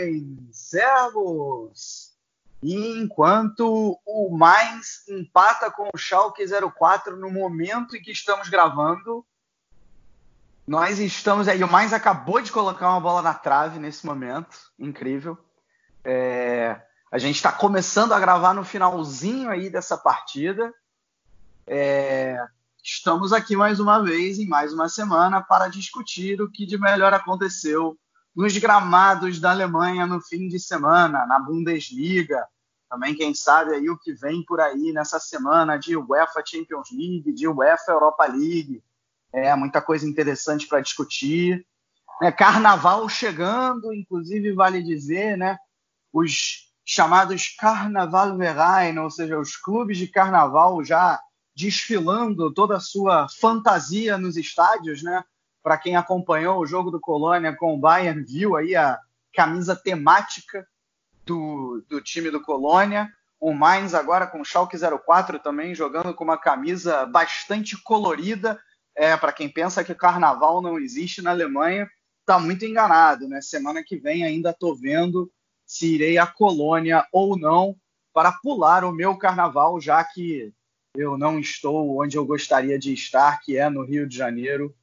Moin, servos! Enquanto o Mainz empata com o Schalke 04 no momento em que estamos gravando, nós estamos aí. O Mainz acabou de colocar uma bola na trave nesse momento, incrível. É, a gente está começando a gravar no finalzinho aí dessa partida. É, estamos aqui mais uma vez, em mais uma semana, para discutir o que de melhor aconteceu nos gramados da Alemanha no fim de semana, na Bundesliga. Também, quem sabe, aí o que vem por aí nessa semana de UEFA Champions League, de UEFA Europa League. É muita coisa interessante para discutir. É, carnaval chegando, inclusive vale dizer, né? Os chamados Carnaval Verein, ou seja, os clubes de carnaval já desfilando toda a sua fantasia nos estádios, né? Para quem acompanhou o jogo do Colônia com o Bayern, viu aí a camisa temática do, do time do Colônia. O Mainz agora com o Schalke 04 também jogando com uma camisa bastante colorida. É, para quem pensa que carnaval não existe na Alemanha, está muito enganado, né? Semana que vem ainda estou vendo se irei à Colônia ou não para pular o meu carnaval, já que eu não estou onde eu gostaria de estar, que é no Rio de Janeiro,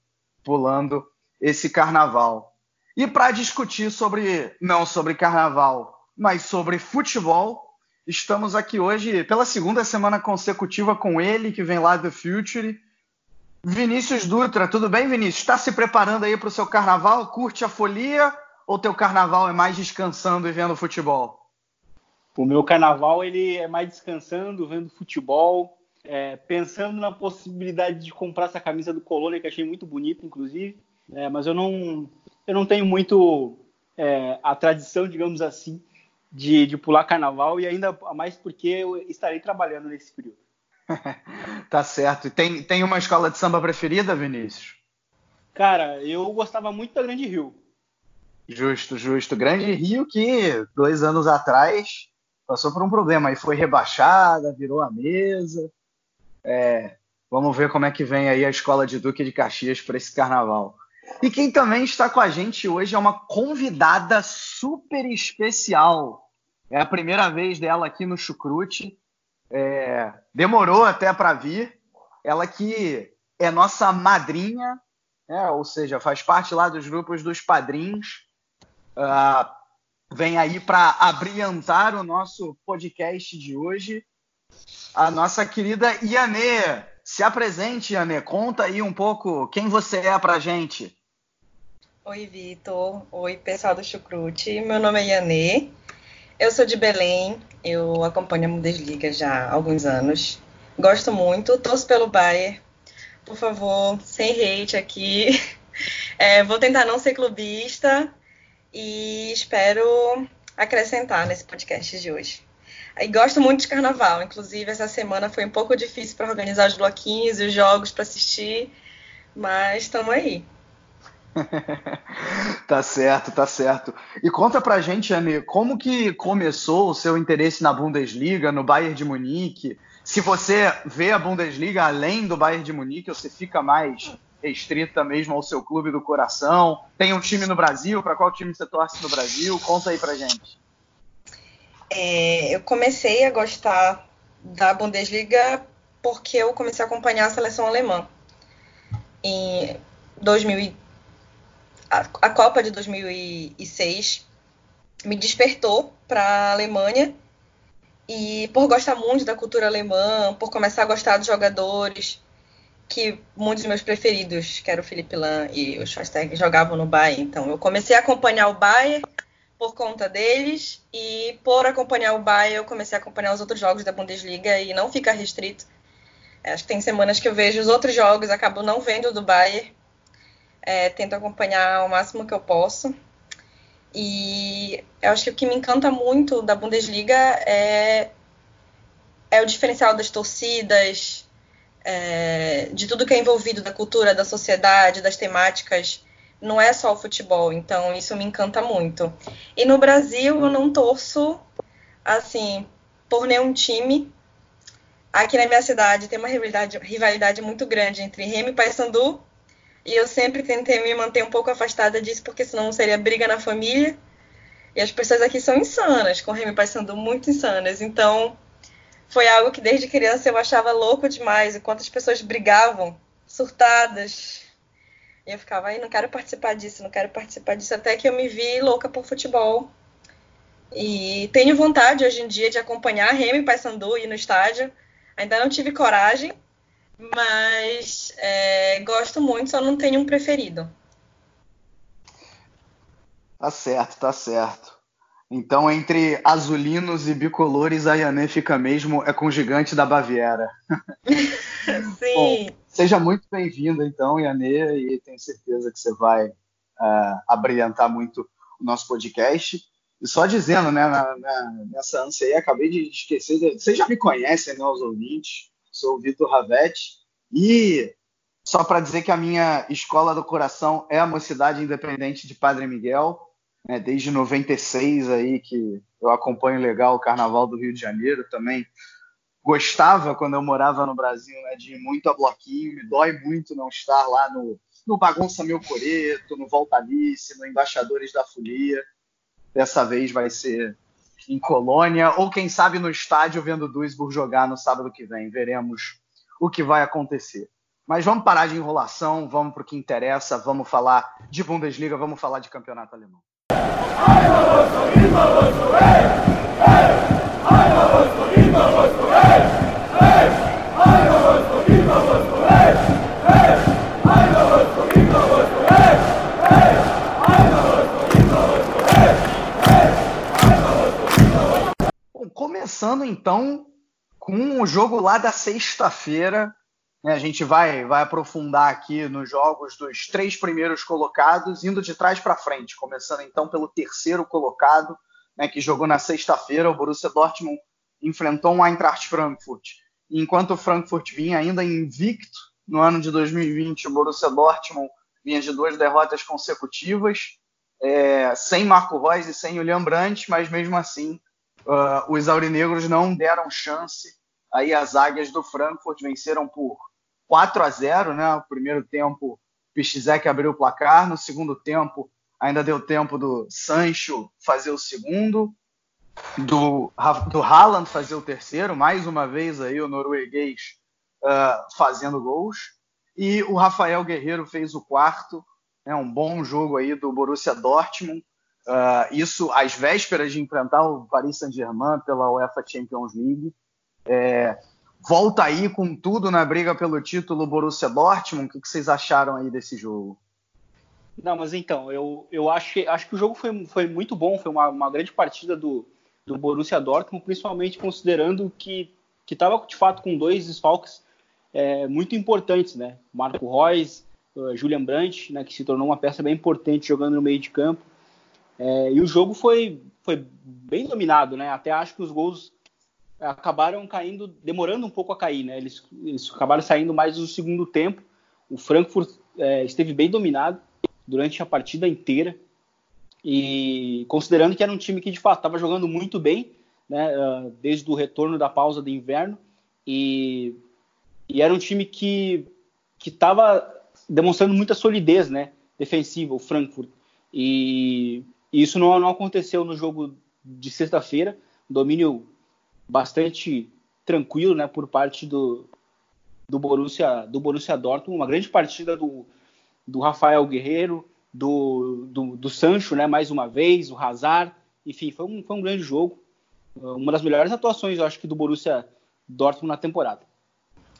pulando esse carnaval. E para discutir sobre, não sobre carnaval, mas sobre futebol, estamos aqui hoje pela segunda semana consecutiva com ele, que vem lá do Future. Vinícius Dutra, tudo bem, Vinícius? Está se preparando aí para o seu carnaval? Curte a folia ou teu carnaval é mais descansando e vendo futebol? O meu carnaval ele é mais descansando, vendo futebol, é, pensando na possibilidade de comprar essa camisa do Colônia, que achei muito bonita, inclusive, é, mas eu não, eu não tenho muito é, a tradição, digamos assim, de, de pular carnaval e ainda mais porque eu estarei trabalhando nesse período. tá certo. Tem, tem uma escola de samba preferida, Vinícius? Cara, eu gostava muito da Grande Rio. Justo, justo. Grande Rio que dois anos atrás passou por um problema. Aí foi rebaixada, virou a mesa. É, vamos ver como é que vem aí a escola de Duque de Caxias para esse carnaval. E quem também está com a gente hoje é uma convidada super especial. É a primeira vez dela aqui no Chucrute. É, demorou até para vir. Ela que é nossa madrinha, né? ou seja, faz parte lá dos grupos dos padrinhos. Uh, vem aí para abrilhantar o nosso podcast de hoje a nossa querida Ianê. Se apresente, Ianê. Conta aí um pouco quem você é pra gente. Oi, Vitor. Oi, pessoal do Chucrute. Meu nome é Ianê. Eu sou de Belém. Eu acompanho a Bundesliga já há alguns anos. Gosto muito. Torço pelo Bayern. Por favor, sem hate aqui. É, vou tentar não ser clubista e espero acrescentar nesse podcast de hoje. E gosto muito de carnaval. Inclusive, essa semana foi um pouco difícil para organizar os bloquinhos e os jogos para assistir, mas estamos aí. tá certo, tá certo. E conta pra gente, Anne, como que começou o seu interesse na Bundesliga, no Bayern de Munique? Se você vê a Bundesliga além do Bayern de Munique, você fica mais restrita mesmo ao seu clube do coração? Tem um time no Brasil? Para qual time você torce no Brasil? Conta aí pra gente. É, eu comecei a gostar da Bundesliga porque eu comecei a acompanhar a seleção alemã. Em 2000, a, a Copa de 2006 me despertou para a Alemanha e por gostar muito da cultura alemã, por começar a gostar dos jogadores, que muitos dos meus preferidos, que era o Felipe Lan e o Schweinsteiger, jogavam no Bayern. Então eu comecei a acompanhar o Bayern por conta deles e por acompanhar o Bayern, eu comecei a acompanhar os outros jogos da Bundesliga e não ficar restrito. Acho que tem semanas que eu vejo os outros jogos, acabo não vendo do Bayern. É, tento acompanhar o máximo que eu posso. E eu acho que o que me encanta muito da Bundesliga é, é o diferencial das torcidas, é, de tudo que é envolvido da cultura, da sociedade, das temáticas. Não é só o futebol, então isso me encanta muito. E no Brasil eu não torço assim por nenhum time. Aqui na minha cidade tem uma rivalidade, rivalidade muito grande entre Remy e Paysandu, e eu sempre tentei me manter um pouco afastada disso, porque senão seria briga na família. E as pessoas aqui são insanas, com Remy e Paysandu muito insanas. Então, foi algo que desde criança eu achava louco demais, enquanto as pessoas brigavam, surtadas. E eu ficava, aí não quero participar disso, não quero participar disso, até que eu me vi louca por futebol. E tenho vontade hoje em dia de acompanhar Remy Paysandu ir no estádio. Ainda não tive coragem, mas é, gosto muito, só não tenho um preferido. Tá certo, tá certo. Então, entre azulinos e bicolores, a Yanê fica mesmo é com o gigante da Baviera. Sim. Bom, seja muito bem-vinda, então, Yanê, e tenho certeza que você vai uh, abrilhantar muito o nosso podcast. E só dizendo, né, na, na, nessa ânsia aí, acabei de esquecer, de, vocês já me conhecem, né, os ouvintes, sou o Vitor Ravetti, e só para dizer que a minha escola do coração é a Mocidade Independente de Padre Miguel, né, desde 96 aí que eu acompanho legal o Carnaval do Rio de Janeiro também. Gostava quando eu morava no Brasil né, de ir muito a bloquinho, me dói muito não estar lá no, no Bagunça Meu Coreto, no Volta Alice, no Embaixadores da Folia. Dessa vez vai ser em Colônia, ou quem sabe no estádio vendo o Duisburg jogar no sábado que vem. Veremos o que vai acontecer. Mas vamos parar de enrolação, vamos para o que interessa, vamos falar de Bundesliga, vamos falar de campeonato alemão. Bom, começando então com o jogo lá da sexta-feira, a gente vai, vai aprofundar aqui nos jogos dos três primeiros colocados, indo de trás para frente, começando então pelo terceiro colocado, né, que jogou na sexta-feira. O Borussia Dortmund enfrentou o Eintracht Frankfurt. Enquanto o Frankfurt vinha ainda invicto no ano de 2020, o Borussia Dortmund vinha de duas derrotas consecutivas, é, sem Marco Reus e sem Julian Brandt, mas mesmo assim uh, os aurinegros não deram chance. Aí as águias do Frankfurt venceram por 4 a 0, né? O primeiro tempo, Piszczek abriu o placar. No segundo tempo, ainda deu tempo do Sancho fazer o segundo, do, do Haaland fazer o terceiro, mais uma vez aí o norueguês uh, fazendo gols. E o Rafael Guerreiro fez o quarto, né, um bom jogo aí do Borussia Dortmund. Uh, isso às vésperas de enfrentar o Paris Saint-Germain pela UEFA Champions League. É, volta aí com tudo na briga pelo título Borussia Dortmund. O que, que vocês acharam aí desse jogo? Não, mas então, eu, eu acho, acho que o jogo foi, foi muito bom, foi uma, uma grande partida do, do Borussia Dortmund, principalmente considerando que estava de fato com dois desfalques é, muito importantes, né? Marco Reus, uh, Julian Brandt, né, que se tornou uma peça bem importante jogando no meio de campo. É, e o jogo foi, foi bem dominado, né? Até acho que os gols acabaram caindo, demorando um pouco a cair, né? Eles, eles acabaram saindo mais no segundo tempo. O Frankfurt é, esteve bem dominado durante a partida inteira e considerando que era um time que de fato estava jogando muito bem, né? Uh, desde o retorno da pausa de inverno e, e era um time que que estava demonstrando muita solidez, né? Defensiva, o Frankfurt e, e isso não, não aconteceu no jogo de sexta-feira. Domínio bastante tranquilo, né, por parte do, do Borussia, do Borussia Dortmund, uma grande partida do, do Rafael Guerreiro, do, do, do Sancho, né, mais uma vez, o Hazard, enfim, foi um, foi um grande jogo, uma das melhores atuações, eu acho que do Borussia Dortmund na temporada.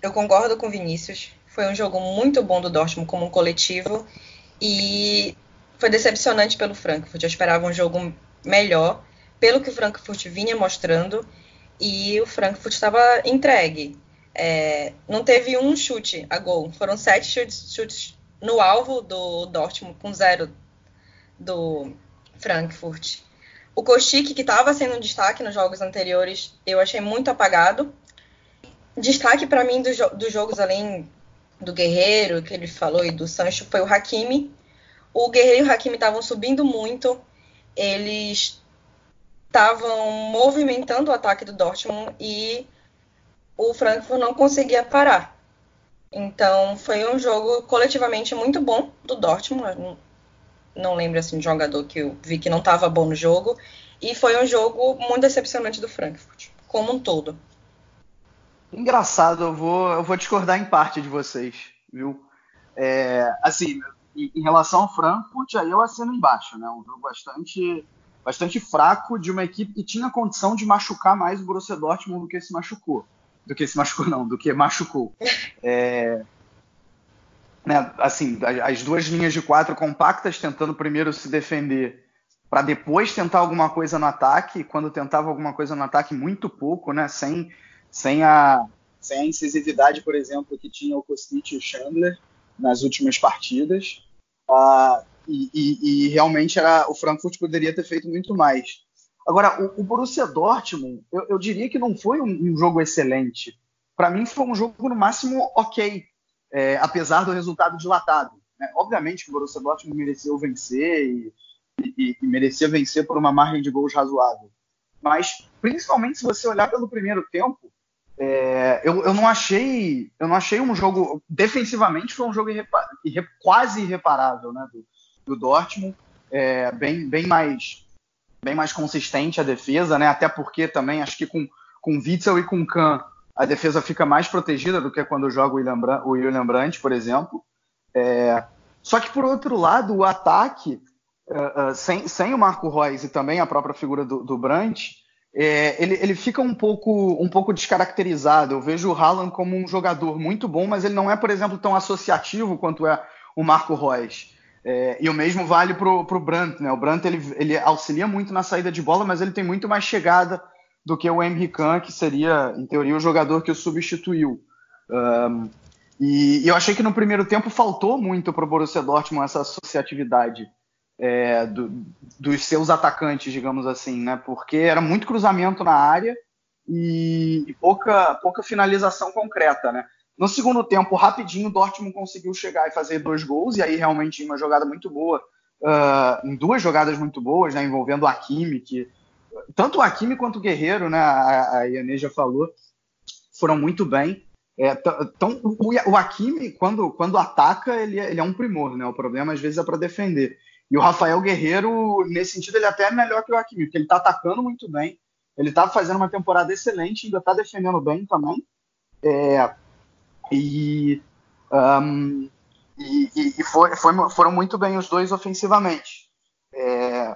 Eu concordo com o Vinícius, foi um jogo muito bom do Dortmund como um coletivo. E foi decepcionante pelo Frankfurt, eu esperava um jogo melhor, pelo que o Frankfurt vinha mostrando, e o Frankfurt estava entregue. É, não teve um chute a gol, foram sete chutes, chutes no alvo do Dortmund, com zero do Frankfurt. O Kostic, que estava sendo um destaque nos jogos anteriores, eu achei muito apagado. Destaque para mim dos, dos jogos além do Guerreiro, que ele falou, e do Sancho, foi o Hakimi. O Guerreiro e o Hakimi estavam subindo muito, eles estavam movimentando o ataque do Dortmund e o Frankfurt não conseguia parar. Então foi um jogo coletivamente muito bom do Dortmund. Não, lembro assim de jogador que eu vi que não estava bom no jogo. E foi um jogo muito decepcionante do Frankfurt, como um todo. Engraçado, eu vou, eu vou discordar em parte de vocês, viu? É, assim, em relação ao Frankfurt, aí eu assino embaixo, né? Um jogo bastante, bastante fraco de uma equipe que tinha condição de machucar mais o Borussia Dortmund do que se machucou. Do que se machucou, não, do que machucou. É, né, assim, as duas linhas de quatro compactas tentando primeiro se defender para depois tentar alguma coisa no ataque, quando tentava alguma coisa no ataque, muito pouco, né? Sem, sem, a, sem a incisividade, por exemplo, que tinha o Kostic e o Chandler nas últimas partidas. Uh, e, e, realmente era, o Frankfurt poderia ter feito muito mais. Agora, o, o Borussia Dortmund, eu, eu, diria que não foi um, um jogo excelente. Para mim, foi um jogo no máximo ok, é, apesar do resultado dilatado. Né? Obviamente que o Borussia Dortmund mereceu vencer e, e, e merecia vencer por uma margem de gols razoável. Mas, principalmente se você olhar pelo primeiro tempo, é, eu, eu, não achei, eu não achei um jogo defensivamente foi um jogo irrepa, irre, quase irreparável, né, do, do Dortmund, é, bem, bem mais, bem mais consistente a defesa, né, até porque também acho que com com Witzel e com Kahn a defesa fica mais protegida do que quando joga o William, Brandt, o William Brandt por exemplo. É, só que por outro lado o ataque uh, uh, sem, sem o Marco Reus e também a própria figura do, do Brandt é, ele, ele, fica um pouco, um pouco descaracterizado. Eu vejo o Haaland como um jogador muito bom, mas ele não é, por exemplo, tão associativo quanto é o Marco Reus. É, e o mesmo vale para o Brandt. Né? O Brandt ele, ele, auxilia muito na saída de bola, mas ele tem muito mais chegada do que o Emre Can, que seria, em teoria, o jogador que o substituiu. Um, e, e, eu achei que no primeiro tempo faltou muito para o Borussia Dortmund essa associatividade é, do, dos seus atacantes, digamos assim, né? Porque era muito cruzamento na área e, e, pouca, pouca finalização concreta, né? No segundo tempo, rapidinho, o Dortmund conseguiu chegar e fazer dois gols, e aí realmente uma jogada muito boa, uh, em duas jogadas muito boas, né, envolvendo o Hakimi, que tanto o Hakimi quanto o Guerreiro, né, a, a já falou, foram muito bem. É, então, o, o Hakimi, quando, quando ataca, ele, é, ele é um primor, né? O problema às vezes é para defender. E o Rafael Guerreiro, nesse sentido, ele até é melhor que o Hakimi, porque ele está atacando muito bem, ele está fazendo uma temporada excelente, ainda está defendendo bem também. É, e, um, e, e foi, foi, foram muito bem os dois ofensivamente. É,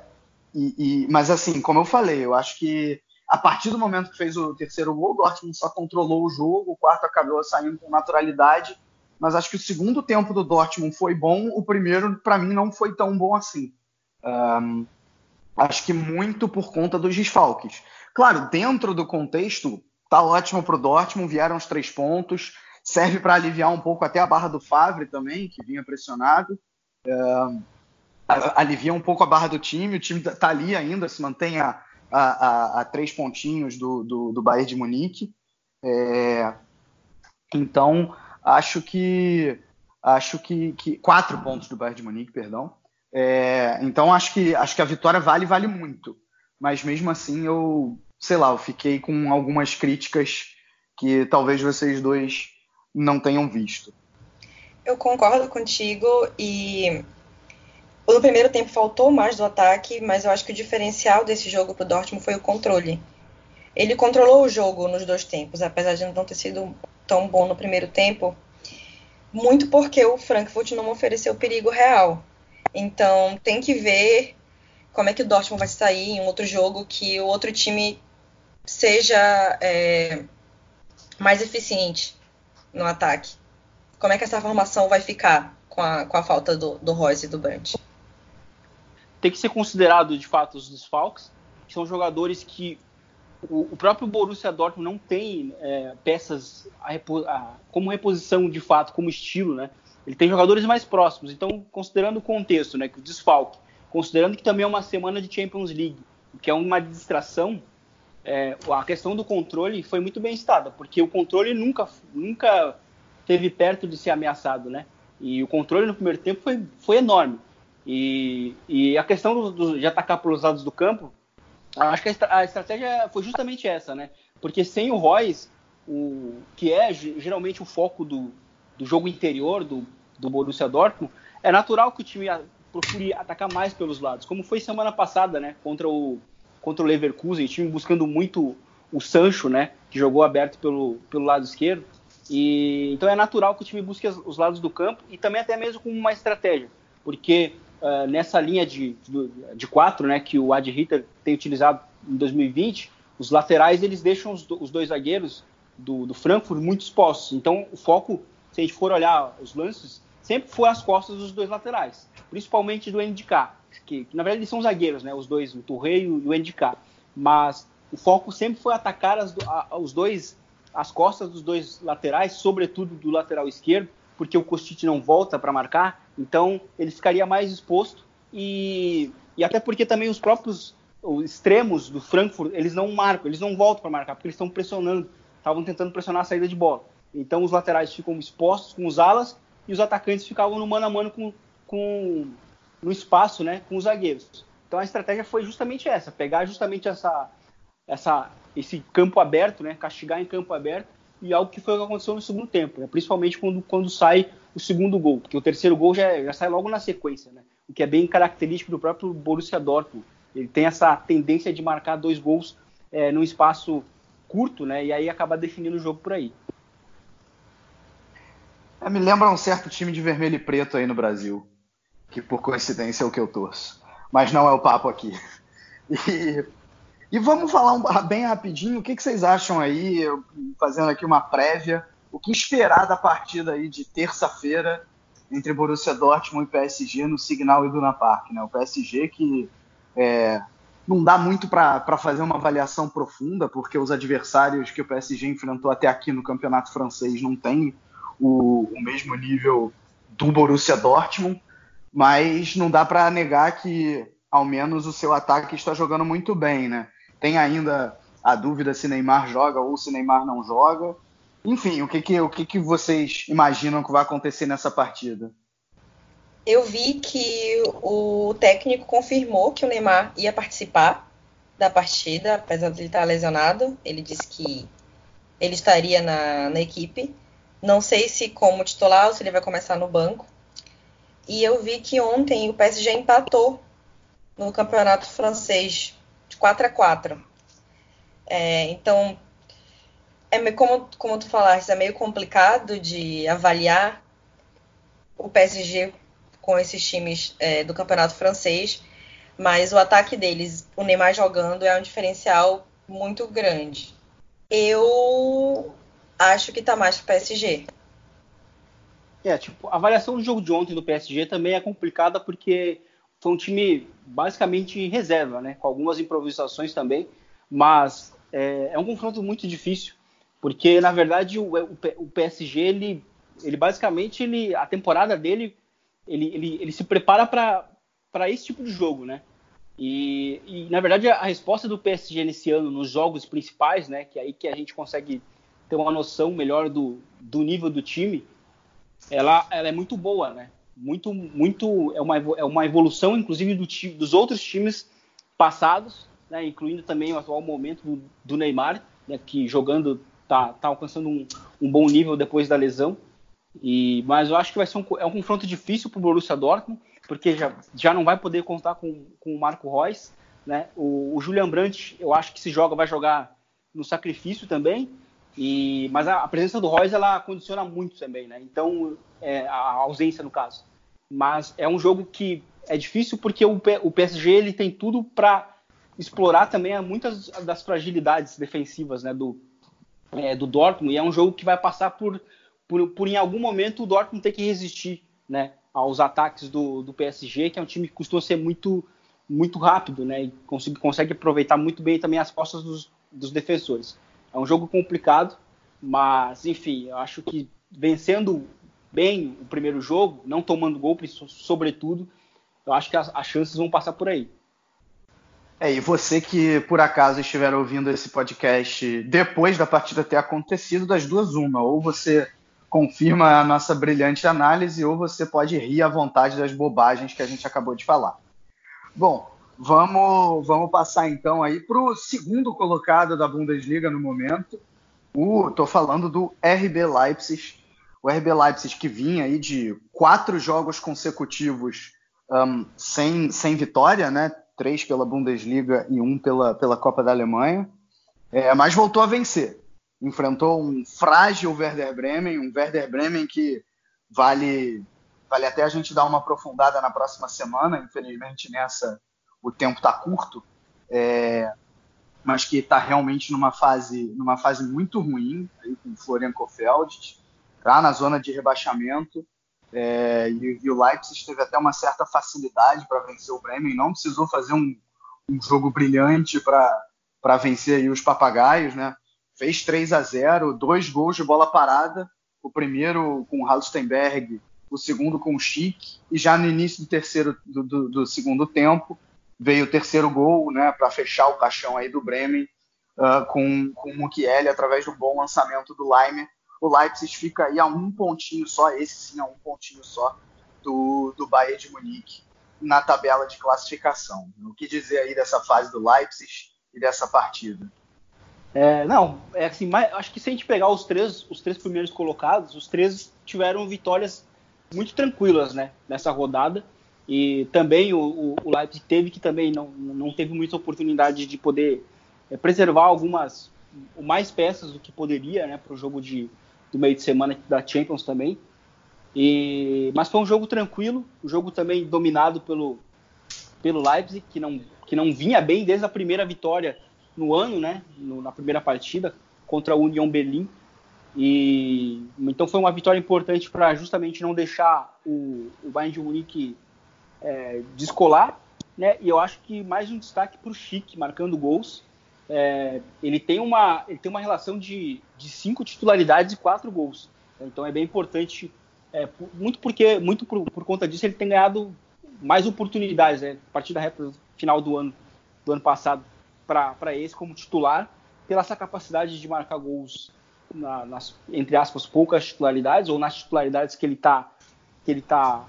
e, mas assim, como eu falei, eu acho que a partir do momento que fez o terceiro gol, o Dortmund só controlou o jogo, o quarto acabou saindo com naturalidade mas acho que o segundo tempo do Dortmund foi bom, o primeiro, para mim, não foi tão bom assim. Um, acho que muito por conta dos desfalques. Claro, dentro do contexto, tá ótimo para o Dortmund, vieram os três pontos, serve para aliviar um pouco até a barra do Favre também, que vinha pressionado. Um, alivia um pouco a barra do time, o time está ali ainda, se mantém a, a, a, a três pontinhos do, do, do Bayern de Munique. É, então, acho que acho que, que quatro pontos do Bayern de Munique, perdão. É, então acho que acho que a vitória vale vale muito, mas mesmo assim eu sei lá, eu fiquei com algumas críticas que talvez vocês dois não tenham visto. Eu concordo contigo e no primeiro tempo faltou mais do ataque, mas eu acho que o diferencial desse jogo para o Dortmund foi o controle. Ele controlou o jogo nos dois tempos, apesar de não ter sido tão bom no primeiro tempo, muito porque o Frankfurt não ofereceu perigo real. Então tem que ver como é que o Dortmund vai sair em outro jogo que o outro time seja é, mais eficiente no ataque. Como é que essa formação vai ficar com a, com a falta do, do Royce e do Brandt? tem que ser considerado de fato os desfalques, que são jogadores que o, o próprio Borussia Dortmund não tem é, peças a a, como reposição de fato, como estilo, né? Ele tem jogadores mais próximos. Então, considerando o contexto, né, que o desfalque, considerando que também é uma semana de Champions League, que é uma distração, é, a questão do controle foi muito bem citada, porque o controle nunca, nunca teve perto de ser ameaçado, né? E o controle no primeiro tempo foi, foi enorme. E, e a questão do, do, de atacar pelos lados do campo, acho que a, a, estratégia foi justamente essa, né? Porque sem o Royce, o, que é geralmente o foco do, do jogo interior do, do Borussia Dortmund, é natural que o time procure atacar mais pelos lados, como foi semana passada, né? Contra o, contra o Leverkusen, time buscando muito o Sancho, né? Que jogou aberto pelo, pelo lado esquerdo. E, então é natural que o time busque os lados do campo e também até mesmo com uma estratégia, porque uh, nessa linha de, de, de, quatro, né, que o Ad Ritter tem utilizado em 2020, os laterais eles deixam os, os dois zagueiros do, do, Frankfurt muito expostos. Então o foco, se a gente for olhar os lances, sempre foi as costas dos dois laterais, principalmente do NDK, que, que na verdade eles são zagueiros, né, os dois, o Touré e o NDK, mas o foco sempre foi atacar as, a, os dois as costas dos dois laterais, sobretudo do lateral esquerdo, porque o Kostic não volta para marcar, então ele ficaria mais exposto e, e até porque também os próprios os extremos do Frankfurt, eles não marcam, eles não voltam para marcar, porque eles estão pressionando, estavam tentando pressionar a saída de bola. Então os laterais ficam expostos com os alas e os atacantes ficavam no mano a mano com, com no espaço, né, com os zagueiros. Então a estratégia foi justamente essa, pegar justamente essa essa, esse campo aberto, né? Castigar em campo aberto e algo que foi o que aconteceu no segundo tempo, né? principalmente quando, quando sai o segundo gol, porque o terceiro gol já, já sai logo na sequência, né? O que é bem característico do próprio Borussia Dortmund. Ele tem essa tendência de marcar dois gols é, num espaço curto, né? E aí acaba definindo o jogo por aí. É, me lembra um certo time de vermelho e preto aí no Brasil, que por coincidência é o que eu torço. Mas não é o papo aqui. E e vamos falar um, bem rapidinho, o que, que vocês acham aí, fazendo aqui uma prévia, o que esperar da partida aí de terça-feira entre Borussia Dortmund e PSG no Signal Iduna Park, né? O PSG que é, não dá muito para fazer uma avaliação profunda, porque os adversários que o PSG enfrentou até aqui no campeonato francês não têm o, o mesmo nível do Borussia Dortmund, mas não dá para negar que ao menos o seu ataque está jogando muito bem, né? Tem ainda a dúvida se Neymar joga ou se Neymar não joga. Enfim, o que, que, o que, que vocês imaginam que vai acontecer nessa partida? Eu vi que o técnico confirmou que o Neymar ia participar da partida, apesar de ele estar lesionado. Ele disse que ele estaria na, na equipe. Não sei se como titular ou se ele vai começar no banco. E eu vi que ontem o PSG empatou no campeonato francês 4 a 4 é, Então, é como, como tu falaste, é meio complicado de avaliar o PSG com esses times é, do campeonato francês, mas o ataque deles, o Neymar jogando, é um diferencial muito grande. Eu acho que tá mais pro PSG. É, tipo, a avaliação do jogo de ontem do PSG também é complicada porque foi um time basicamente reserva, né? Com algumas improvisações também, mas é, é um confronto muito difícil, porque na verdade o, o, PSG ele, ele basicamente ele, a temporada dele ele, ele, ele se prepara para esse tipo de jogo, né? E, e, na verdade a resposta do PSG nesse ano nos jogos principais, né? Que é aí que a gente consegue ter uma noção melhor do, do nível do time, ela, ela é muito boa, né? muito, muito é uma, é uma evolução, inclusive, do time, dos outros times passados, né, incluindo também o atual momento do, do Neymar, né, que jogando tá, tá alcançando um, um, bom nível depois da lesão. E, mas eu acho que vai ser um, é um confronto difícil para o Borussia Dortmund, porque já, já não vai poder contar com, com o Marco Reus. Né? O, o Julian Brandt, eu acho que se joga, vai jogar no sacrifício também. E, mas a, presença do Reus ela condiciona muito também, né? Então, é, a ausência no caso mas é um jogo que é difícil porque o, o PSG ele tem tudo para explorar também muitas das fragilidades defensivas né, do, é, do Dortmund, e é um jogo que vai passar por, por, por, em algum momento o Dortmund ter que resistir né, aos ataques do, do PSG, que é um time que costuma ser muito, muito rápido, né? E consegue, consegue aproveitar muito bem também as costas dos, dos defensores. É um jogo complicado, mas enfim, eu acho que vencendo bem o primeiro jogo, não tomando gol, sobretudo, eu acho que as, as chances vão passar por aí. É, e você que por acaso estiver ouvindo esse podcast depois da partida ter acontecido, das duas, uma, ou você confirma a nossa brilhante análise, ou você pode rir à vontade das bobagens que a gente acabou de falar. Bom, vamos, vamos passar então aí para o segundo colocado da Bundesliga no momento. Estou falando do RB Leipzig. O RB Leipzig que vinha aí de quatro jogos consecutivos um, sem, sem vitória, né? Três pela Bundesliga e um pela, pela Copa da Alemanha. É, mas voltou a vencer. Enfrentou um frágil Werder Bremen, um Werder Bremen que vale Vale até a gente dar uma aprofundada na próxima semana. Infelizmente, nessa o tempo está curto, é, mas que está realmente numa fase, numa fase muito ruim, aí com o Florian Kofeld, está na zona de rebaixamento. É, e, e, o Leipzig teve até uma certa facilidade para vencer o Bremen, não precisou fazer um, um jogo brilhante para vencer aí os papagaios, né? Fez 3 a 0, dois gols de bola parada, o primeiro com o Halstenberg o segundo com o Chique, e já no início do terceiro do, do, do segundo tempo veio o terceiro gol, né, para fechar o caixão aí do Bremen uh, com, com o Mukiele através do bom lançamento do Leimer. O Leipzig fica aí a um pontinho só, esse sim a um pontinho só do, do Bayern de Munique na tabela de classificação. O que dizer aí dessa fase do Leipzig e dessa partida? É, não, é assim, mas, acho que se a gente pegar os três, os três primeiros colocados, os três tiveram vitórias muito tranquilas né, nessa rodada. E também o, o Leipzig teve que também não, não teve muita oportunidade de poder é, preservar algumas mais peças do que poderia né, para o jogo de, do meio de semana da Champions também. E, mas foi um jogo tranquilo, um jogo também dominado pelo, pelo Leipzig, que não, que não vinha bem desde a primeira vitória no ano, né, no, na primeira partida contra o Union Berlim. E então foi uma vitória importante para justamente não deixar o, o Bayern de Munique é, descolar, né? E eu acho que mais um destaque para o Chique marcando gols. É, ele tem uma ele tem uma relação de, de cinco titularidades e quatro gols. Então é bem importante, é, muito porque muito por, por, conta disso ele tem ganhado mais oportunidades, né? A partir da reta final do ano do ano passado para esse como titular, pela essa capacidade de marcar gols na, nas, entre aspas, poucas titularidades, ou nas titularidades que ele está que ele tá,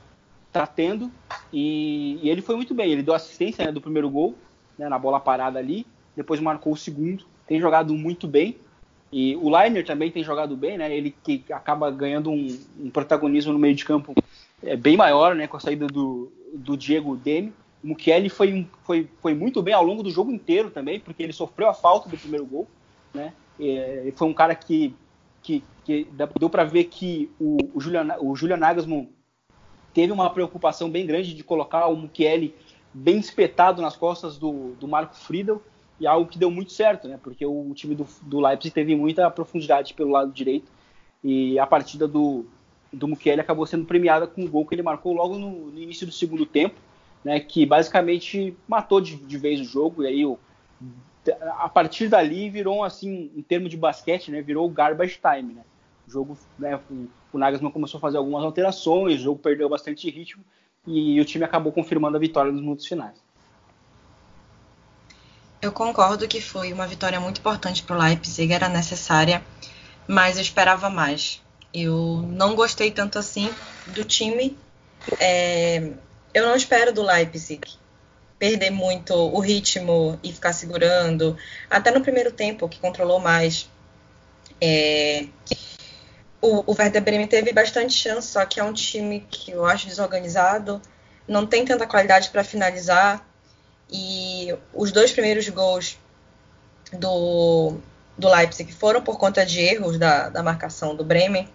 tá tendo, e, e, ele foi muito bem, ele deu assistência né, do primeiro gol, né, na bola parada ali, depois marcou o segundo, tem jogado muito bem, e o Liner também tem jogado bem, né, ele que acaba ganhando um, um protagonismo no meio de campo é, bem maior, né, com a saída do, do Diego Demi, o Mukiele foi, foi, foi muito bem ao longo do jogo inteiro também, porque ele sofreu a falta do primeiro gol, né? É, foi um cara que, que, que deu para ver que o, o, Julian, o Julian Nagelsmann teve uma preocupação bem grande de colocar o Mukiele bem espetado nas costas do, do Marco Friedel, e algo que deu muito certo, né? Porque o time do, do Leipzig teve muita profundidade pelo lado direito, e a partida do, do Mukiele acabou sendo premiada com o gol que ele marcou logo no, no início do segundo tempo, né? Que basicamente matou de, de vez o jogo, e aí o a partir dali virou assim, em termos de basquete, né, virou garbage time, né? O jogo, né, o, Nagelsmann começou a fazer algumas alterações, o jogo perdeu bastante ritmo e o time acabou confirmando a vitória nos minutos finais. Eu concordo que foi uma vitória muito importante para o Leipzig, era necessária, mas eu esperava mais. Eu não gostei tanto assim do time. É, eu não espero do Leipzig perder muito o ritmo e ficar segurando. Até no primeiro tempo, que controlou mais. É, o, o Werder Bremen teve bastante chance, só que é um time que eu acho desorganizado, não tem tanta qualidade para finalizar. E os dois primeiros gols do, do Leipzig foram por conta de erros da, da marcação do Bremen.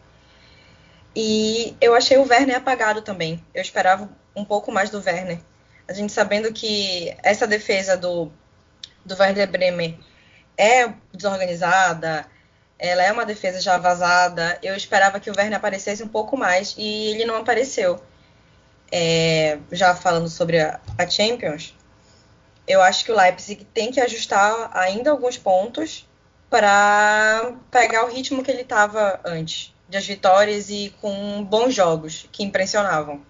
E eu achei o Werner apagado também. Eu esperava um pouco mais do Werner a gente sabendo que essa defesa do, do Werder Bremen é desorganizada, ela é uma defesa já vazada, eu esperava que o Werner aparecesse um pouco mais e ele não apareceu. É, já falando sobre a, a Champions, Eu acho que o Leipzig tem que ajustar ainda alguns pontos para pegar o ritmo que ele estava antes, das vitórias e com bons jogos que impressionavam.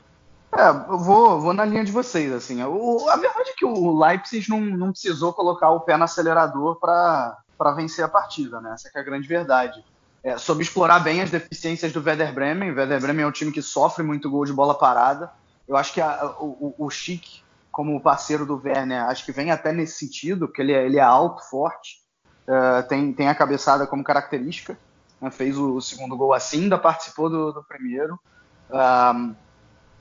É, eu vou, vou na linha de vocês, assim. O, a verdade é que o Leipzig não, não precisou colocar o pé no acelerador para vencer a partida, né? Essa é a grande verdade. É, soube explorar bem as deficiências do Werder Bremen. O Werder Bremen é um time que sofre muito gol de bola parada. Eu acho que a, o, o como parceiro do Werner, acho que vem até nesse sentido, porque ele é, ele é alto, forte, uh, tem, tem a cabeçada como característica. Né? Fez o, o, segundo gol assim, ainda participou do, do primeiro. Um,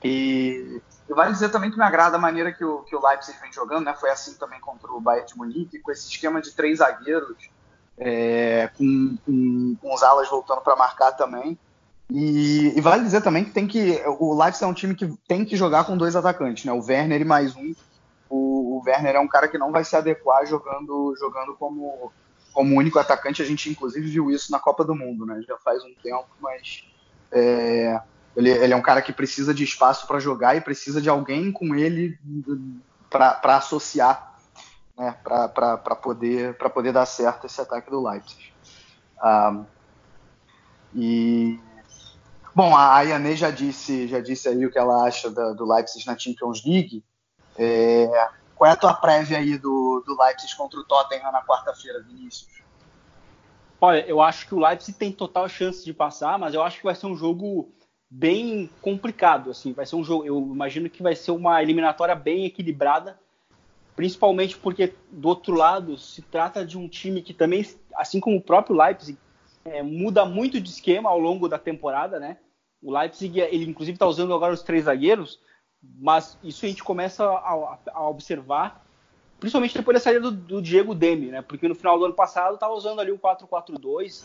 e, vale dizer também que me agrada a maneira que o, que o Leipzig vem jogando, né? Foi assim também contra o Bayern de Munique, com esse esquema de três zagueiros, é, com, com, com, os alas voltando para marcar também. E, e, vale dizer também que tem que o Leipzig é um time que tem que jogar com dois atacantes, né? O Werner e mais um. O, o Werner é um cara que não vai se adequar jogando jogando como como único atacante. A gente inclusive viu isso na Copa do Mundo, né? Já faz um tempo, mas é, ele, ele, é um cara que precisa de espaço para jogar e precisa de alguém com ele para associar, né, para poder, poder dar certo esse ataque do Leipzig. Um, e bom, a Ayane já disse, já disse aí o que ela acha do Leipzig na Champions League. É, qual é a tua prévia aí do, do Leipzig contra o Tottenham na quarta-feira, Vinícius? Olha, eu acho que o Leipzig tem total chance de passar, mas eu acho que vai ser um jogo bem complicado, assim, vai ser um jogo, eu imagino que vai ser uma eliminatória bem equilibrada, principalmente porque do outro lado se trata de um time que também, assim como o próprio Leipzig, é, muda muito de esquema ao longo da temporada, né? O Leipzig, ele inclusive está usando agora os três zagueiros, mas isso a gente começa a, a observar, principalmente depois da saída do, do, Diego Demi, né? Porque no final do ano passado estava usando ali o 4-4-2,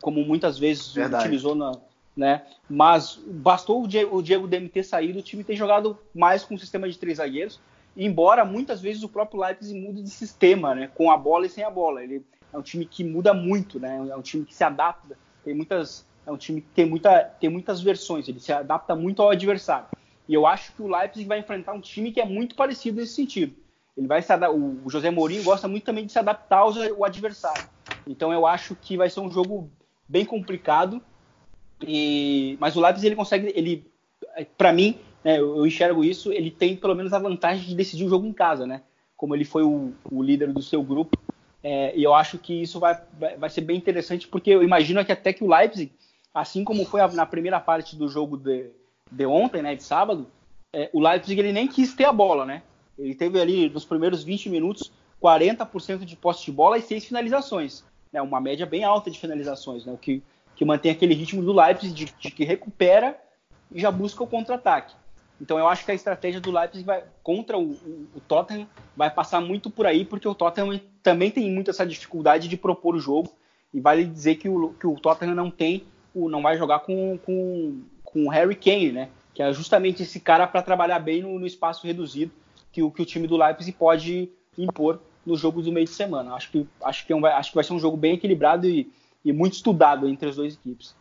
como muitas vezes Verdade. utilizou na, né? Mas bastou o Diego, o Diego ter saído, o time tem jogado mais com o sistema de três zagueiros, embora muitas vezes o próprio Leipzig mude de sistema, né? Com a bola e sem a bola. Ele é um time que muda muito, né? É um time que se adapta, tem muitas é um time que tem, muita, tem muitas versões, ele se adapta muito ao adversário. E eu acho que o Leipzig vai enfrentar um time que é muito parecido nesse sentido. Ele vai se o José Mourinho gosta muito também de se adaptar ao adversário. Então eu acho que vai ser um jogo bem complicado e, mas o Leipzig ele consegue, ele, para mim, né, eu enxergo isso, ele tem pelo menos a vantagem de decidir o jogo em casa, né? Como ele foi o, o líder do seu grupo. É, e eu acho que isso vai, vai, vai, ser bem interessante, porque eu imagino que até que o Leipzig, assim como foi a, na primeira parte do jogo de, de ontem, né, de sábado, é, o Leipzig ele nem quis ter a bola, né? Ele teve ali nos primeiros 20 minutos 40% de posse de bola e seis finalizações, né? Uma média bem alta de finalizações, né? O que que mantém aquele ritmo do Leipzig de, de que recupera e já busca o contra-ataque. Então eu acho que a estratégia do Leipzig vai, contra o, o, o, Tottenham vai passar muito por aí, porque o Tottenham também tem muito essa dificuldade de propor o jogo. E vale dizer que o, que o Tottenham não tem, não vai jogar com, com, com o Harry Kane, né? Que é justamente esse cara para trabalhar bem no, no, espaço reduzido que o, que o time do Leipzig pode impor no jogo do meio de semana. Acho que, acho que, é um, acho que vai ser um jogo bem equilibrado e e muito estudado entre as duas equipes.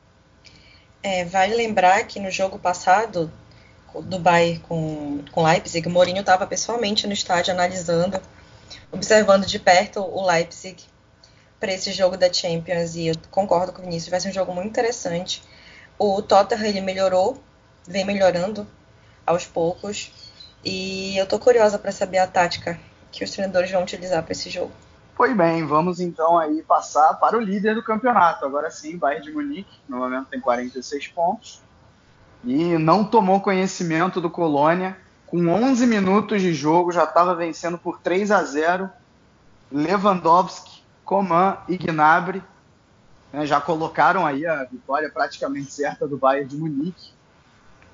É, vale lembrar que no jogo passado do Bayern com, com Leipzig, Mourinho estava pessoalmente no estádio analisando, observando de perto o Leipzig para esse jogo da Champions e eu concordo com o Vinícius, vai ser um jogo muito interessante. O Tottenham ele melhorou, vem melhorando aos poucos e eu tô curiosa para saber a tática que os treinadores vão utilizar para esse jogo. Pois bem, vamos então aí passar para o líder do campeonato. Agora sim, Bayern de Munique, no momento tem 46 pontos. E não tomou conhecimento do Colônia. Com 11 minutos de jogo, já estava vencendo por 3 a 0. Lewandowski, Coman e Gnabry né, já colocaram aí a vitória praticamente certa do Bayern de Munique.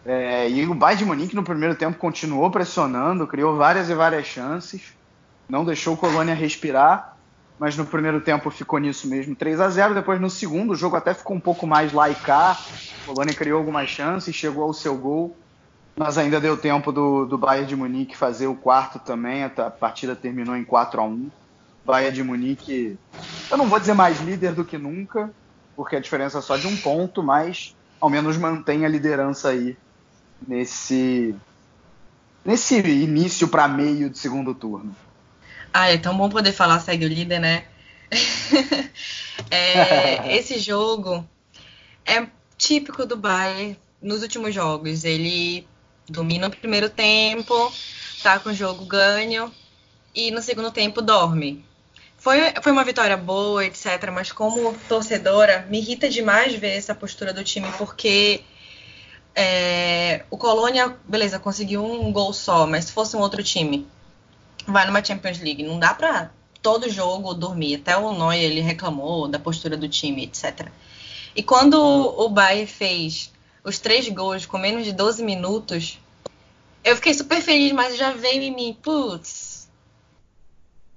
É, e o Bayern de Munique no primeiro tempo continuou pressionando, criou várias e várias chances não deixou o Colônia respirar, mas no primeiro tempo ficou nisso mesmo, 3 a 0 Depois no segundo, o jogo até ficou um pouco mais laicar. O Colônia criou algumas chances, chegou ao seu gol, mas ainda deu tempo do, do Bayern de Munique fazer o quarto também. A partida terminou em 4 a 1 Bayern de Munique, eu não vou dizer mais líder do que nunca, porque a diferença é só de um ponto, mas ao menos mantém a liderança aí nesse nesse início para meio de segundo turno. Ah, é tão bom poder falar segue o líder, né? é, esse jogo é típico do Bayern nos últimos jogos. Ele domina o primeiro tempo, tá com o jogo ganho e no segundo tempo dorme. Foi, foi uma vitória boa, etc. Mas como torcedora, me irrita demais ver essa postura do time, porque é, o Colônia, beleza, conseguiu um gol só, mas se fosse um outro time, vai numa Champions League, não dá pra todo jogo dormir. Até o Neuer ele reclamou da postura do time, etc. E quando o Bayern fez os três gols com menos de 12 minutos, eu fiquei super feliz, mas já veio em mim, putz,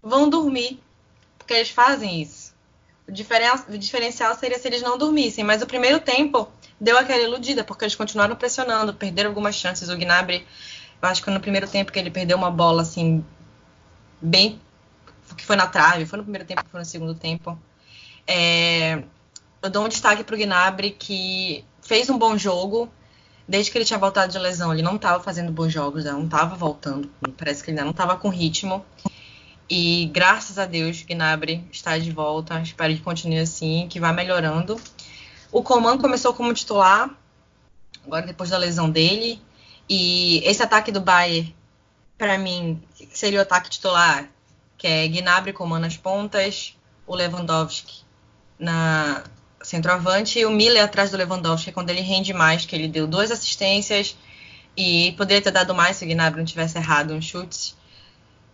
vão dormir porque eles fazem isso. O, o diferencial seria se eles não dormissem, mas o primeiro tempo deu aquela iludida, porque eles continuaram pressionando, perderam algumas chances. O Gnabry, eu acho que no primeiro tempo que ele perdeu uma bola assim, bem. que foi na trave, foi no primeiro tempo, foi no segundo tempo. É, eu dou um destaque para o Gnabry, que fez um bom jogo. Desde que ele tinha voltado de lesão, ele não estava fazendo bons jogos, não estava voltando. Parece que ele ainda não estava com ritmo. E graças a Deus, Gnabry está de volta. Espero que continue assim, que vá melhorando. O Coman começou como titular, agora depois da lesão dele. E esse ataque do Bayern, para mim, seria o ataque titular, que é Gnabry, Coman nas pontas, o Lewandowski na centroavante e o Miller atrás do Lewandowski, quando ele rende mais, que ele deu duas assistências e poderia ter dado mais se o Gnabry não tivesse errado uns chutes.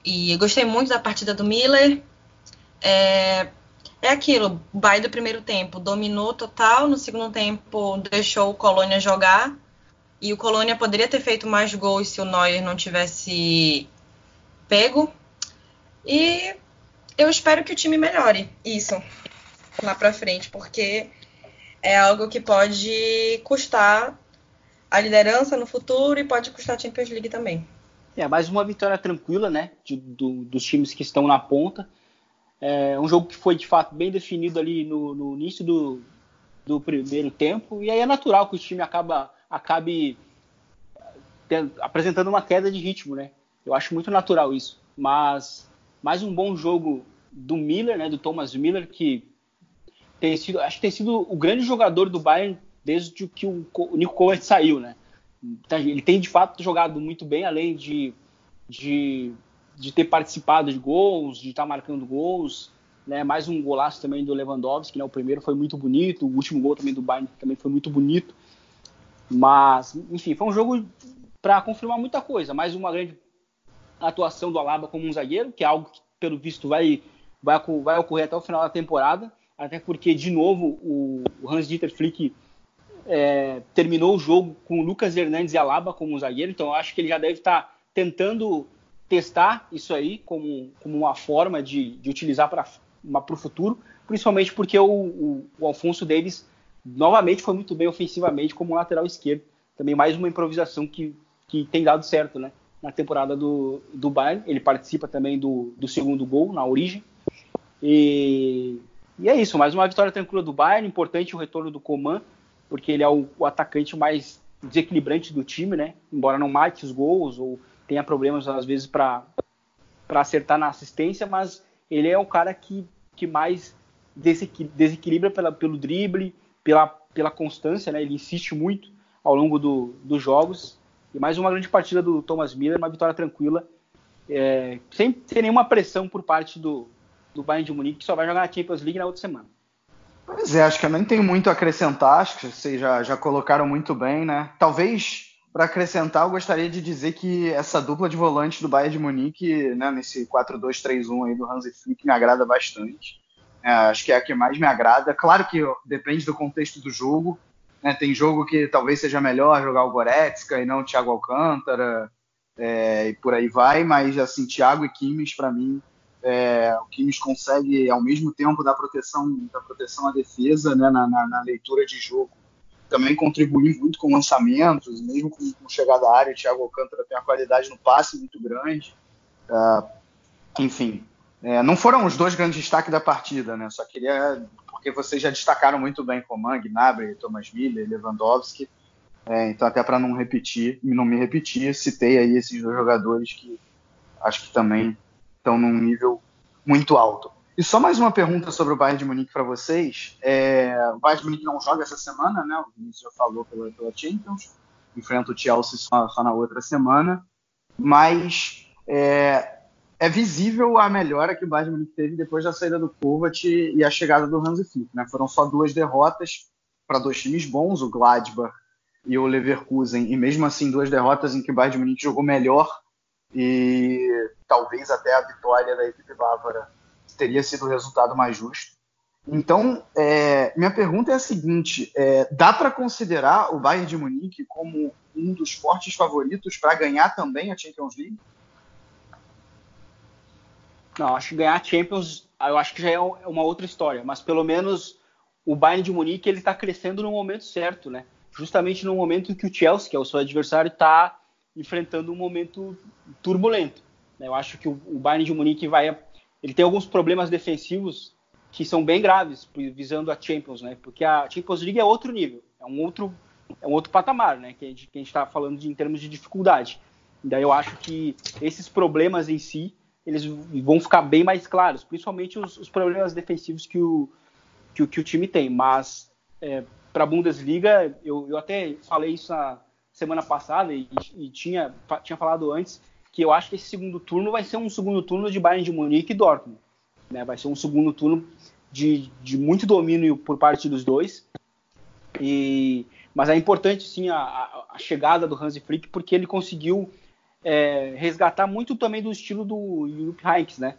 E eu gostei muito da partida do Miller. É, é aquilo, Bayern do primeiro tempo dominou total, no segundo tempo deixou o Colônia jogar. E o Colônia poderia ter feito mais gols se o Neuer não tivesse pego. E eu espero que o time melhore isso lá para frente, porque é algo que pode custar a liderança no futuro e pode custar a Champions League também. É, mais uma vitória tranquila, né? De, do, dos times que estão na ponta. É um jogo que foi de fato bem definido ali no, no início do, do primeiro tempo. E aí é natural que o time acaba, acabe tendo, apresentando uma queda de ritmo, né? Eu acho muito natural isso. Mas mais um bom jogo do Miller, né? Do Thomas Miller, que tem sido, acho que tem sido o grande jogador do Bayern desde que o, o Nico Kovac saiu, né? Tá, ele tem de fato jogado muito bem, além de, de, de ter participado de gols, de estar tá marcando gols. Né? Mais um golaço também do Lewandowski, né? o primeiro foi muito bonito, o último gol também do Bayern também foi muito bonito. Mas, enfim, foi um jogo para confirmar muita coisa. Mais uma grande atuação do Alaba como um zagueiro, que é algo que, pelo visto, vai, vai, vai ocorrer até o final da temporada. Até porque, de novo, o, Hans-Dieter Flick é, terminou o jogo com o Lucas Hernandes e Alaba como zagueiro, então eu acho que ele já deve estar tá tentando testar isso aí como, como uma forma de, de utilizar para o futuro, principalmente porque o, o, o, Alfonso Davis novamente foi muito bem ofensivamente como lateral esquerdo. Também mais uma improvisação que, que tem dado certo né, na temporada do, do Bayern. Ele participa também do, do segundo gol na origem. E, e é isso, mais uma vitória tranquila do Bayern. Importante o retorno do Coman porque ele é o, o, atacante mais desequilibrante do time, né? Embora não mate os gols ou tenha problemas às vezes para acertar na assistência, mas ele é o cara que, que mais desequilibra pela, pelo drible, pela, pela constância, né? Ele insiste muito ao longo do, dos jogos. E mais uma grande partida do Thomas Miller, uma vitória tranquila, é, sem, sem nenhuma pressão por parte do, do Bayern de Munique, que só vai jogar na Champions League na outra semana. Pois é, acho que eu nem tenho muito a acrescentar, acho que vocês já, já colocaram muito bem, né? Talvez, para acrescentar, eu gostaria de dizer que essa dupla de volantes do Bayern de Munique, né, nesse 4-2-3-1 aí do Hansi Flick, me agrada bastante. É, acho que é a que mais me agrada. Claro que depende do contexto do jogo. Né? Tem jogo que talvez seja melhor jogar o Goretzka e não o Thiago Alcântara, é, e por aí vai, mas assim, Thiago e Kimmich, para mim, é, o Kimmich consegue, ao mesmo tempo, dar proteção, dar proteção à defesa né, na, na, na, leitura de jogo. Também contribuir muito com lançamentos, mesmo com, com chegada à área, o Thiago Alcântara tem uma qualidade no passe muito grande. Uh, enfim, é, não foram os dois grandes destaques da partida, né? Só queria, porque vocês já destacaram muito bem Coman, Gnabry, Thomas Miller, Lewandowski. É, então, até para não repetir, não me repetir, citei aí esses dois jogadores que acho que também estão num nível muito alto. E só mais uma pergunta sobre o Bayern de Munique para vocês. É, o Bayern de Munique não joga essa semana, né? O Vinícius já falou pela, pela Champions. Enfrenta o Chelsea só, só na outra semana. Mas é, é, visível a melhora que o Bayern Munique teve depois da saída do Kovac e a chegada do Hansi Flick. Né? Foram só duas derrotas para dois times bons, o Gladbach e o Leverkusen, e mesmo assim duas derrotas em que o Bayern Munique jogou melhor e talvez até a vitória da equipe bávara teria sido o resultado mais justo. Então, é, minha pergunta é a seguinte: é, dá para considerar o Bayern de Munique como um dos fortes favoritos para ganhar também a Champions League? Não, acho que ganhar a Champions, eu acho que já é uma outra história, mas pelo menos o Bayern de Munique ele está crescendo no momento certo, né? Justamente no momento em que o Chelsea, que é o seu adversário, está enfrentando um momento turbulento. Né? Eu acho que o Bayern de Munique vai ele tem alguns problemas defensivos que são bem graves visando a Champions, né? Porque a Champions League é outro nível, é um outro, é um outro patamar, né? Que a gente está falando de, em termos de dificuldade. Daí eu acho que esses problemas em si eles vão ficar bem mais claros, principalmente os, os problemas defensivos que o, que, que o time tem. Mas é, para a Bundesliga, eu, eu até falei isso na semana passada e, e tinha, tinha falado antes que eu acho que esse segundo turno vai ser um segundo turno de Bayern de Munique e Dortmund. Né? Vai ser um segundo turno de, de muito domínio por parte dos dois. E, mas é importante sim a, a, chegada do Hansi Flick porque ele conseguiu é, resgatar muito também do estilo do Jupp Heynckes, né?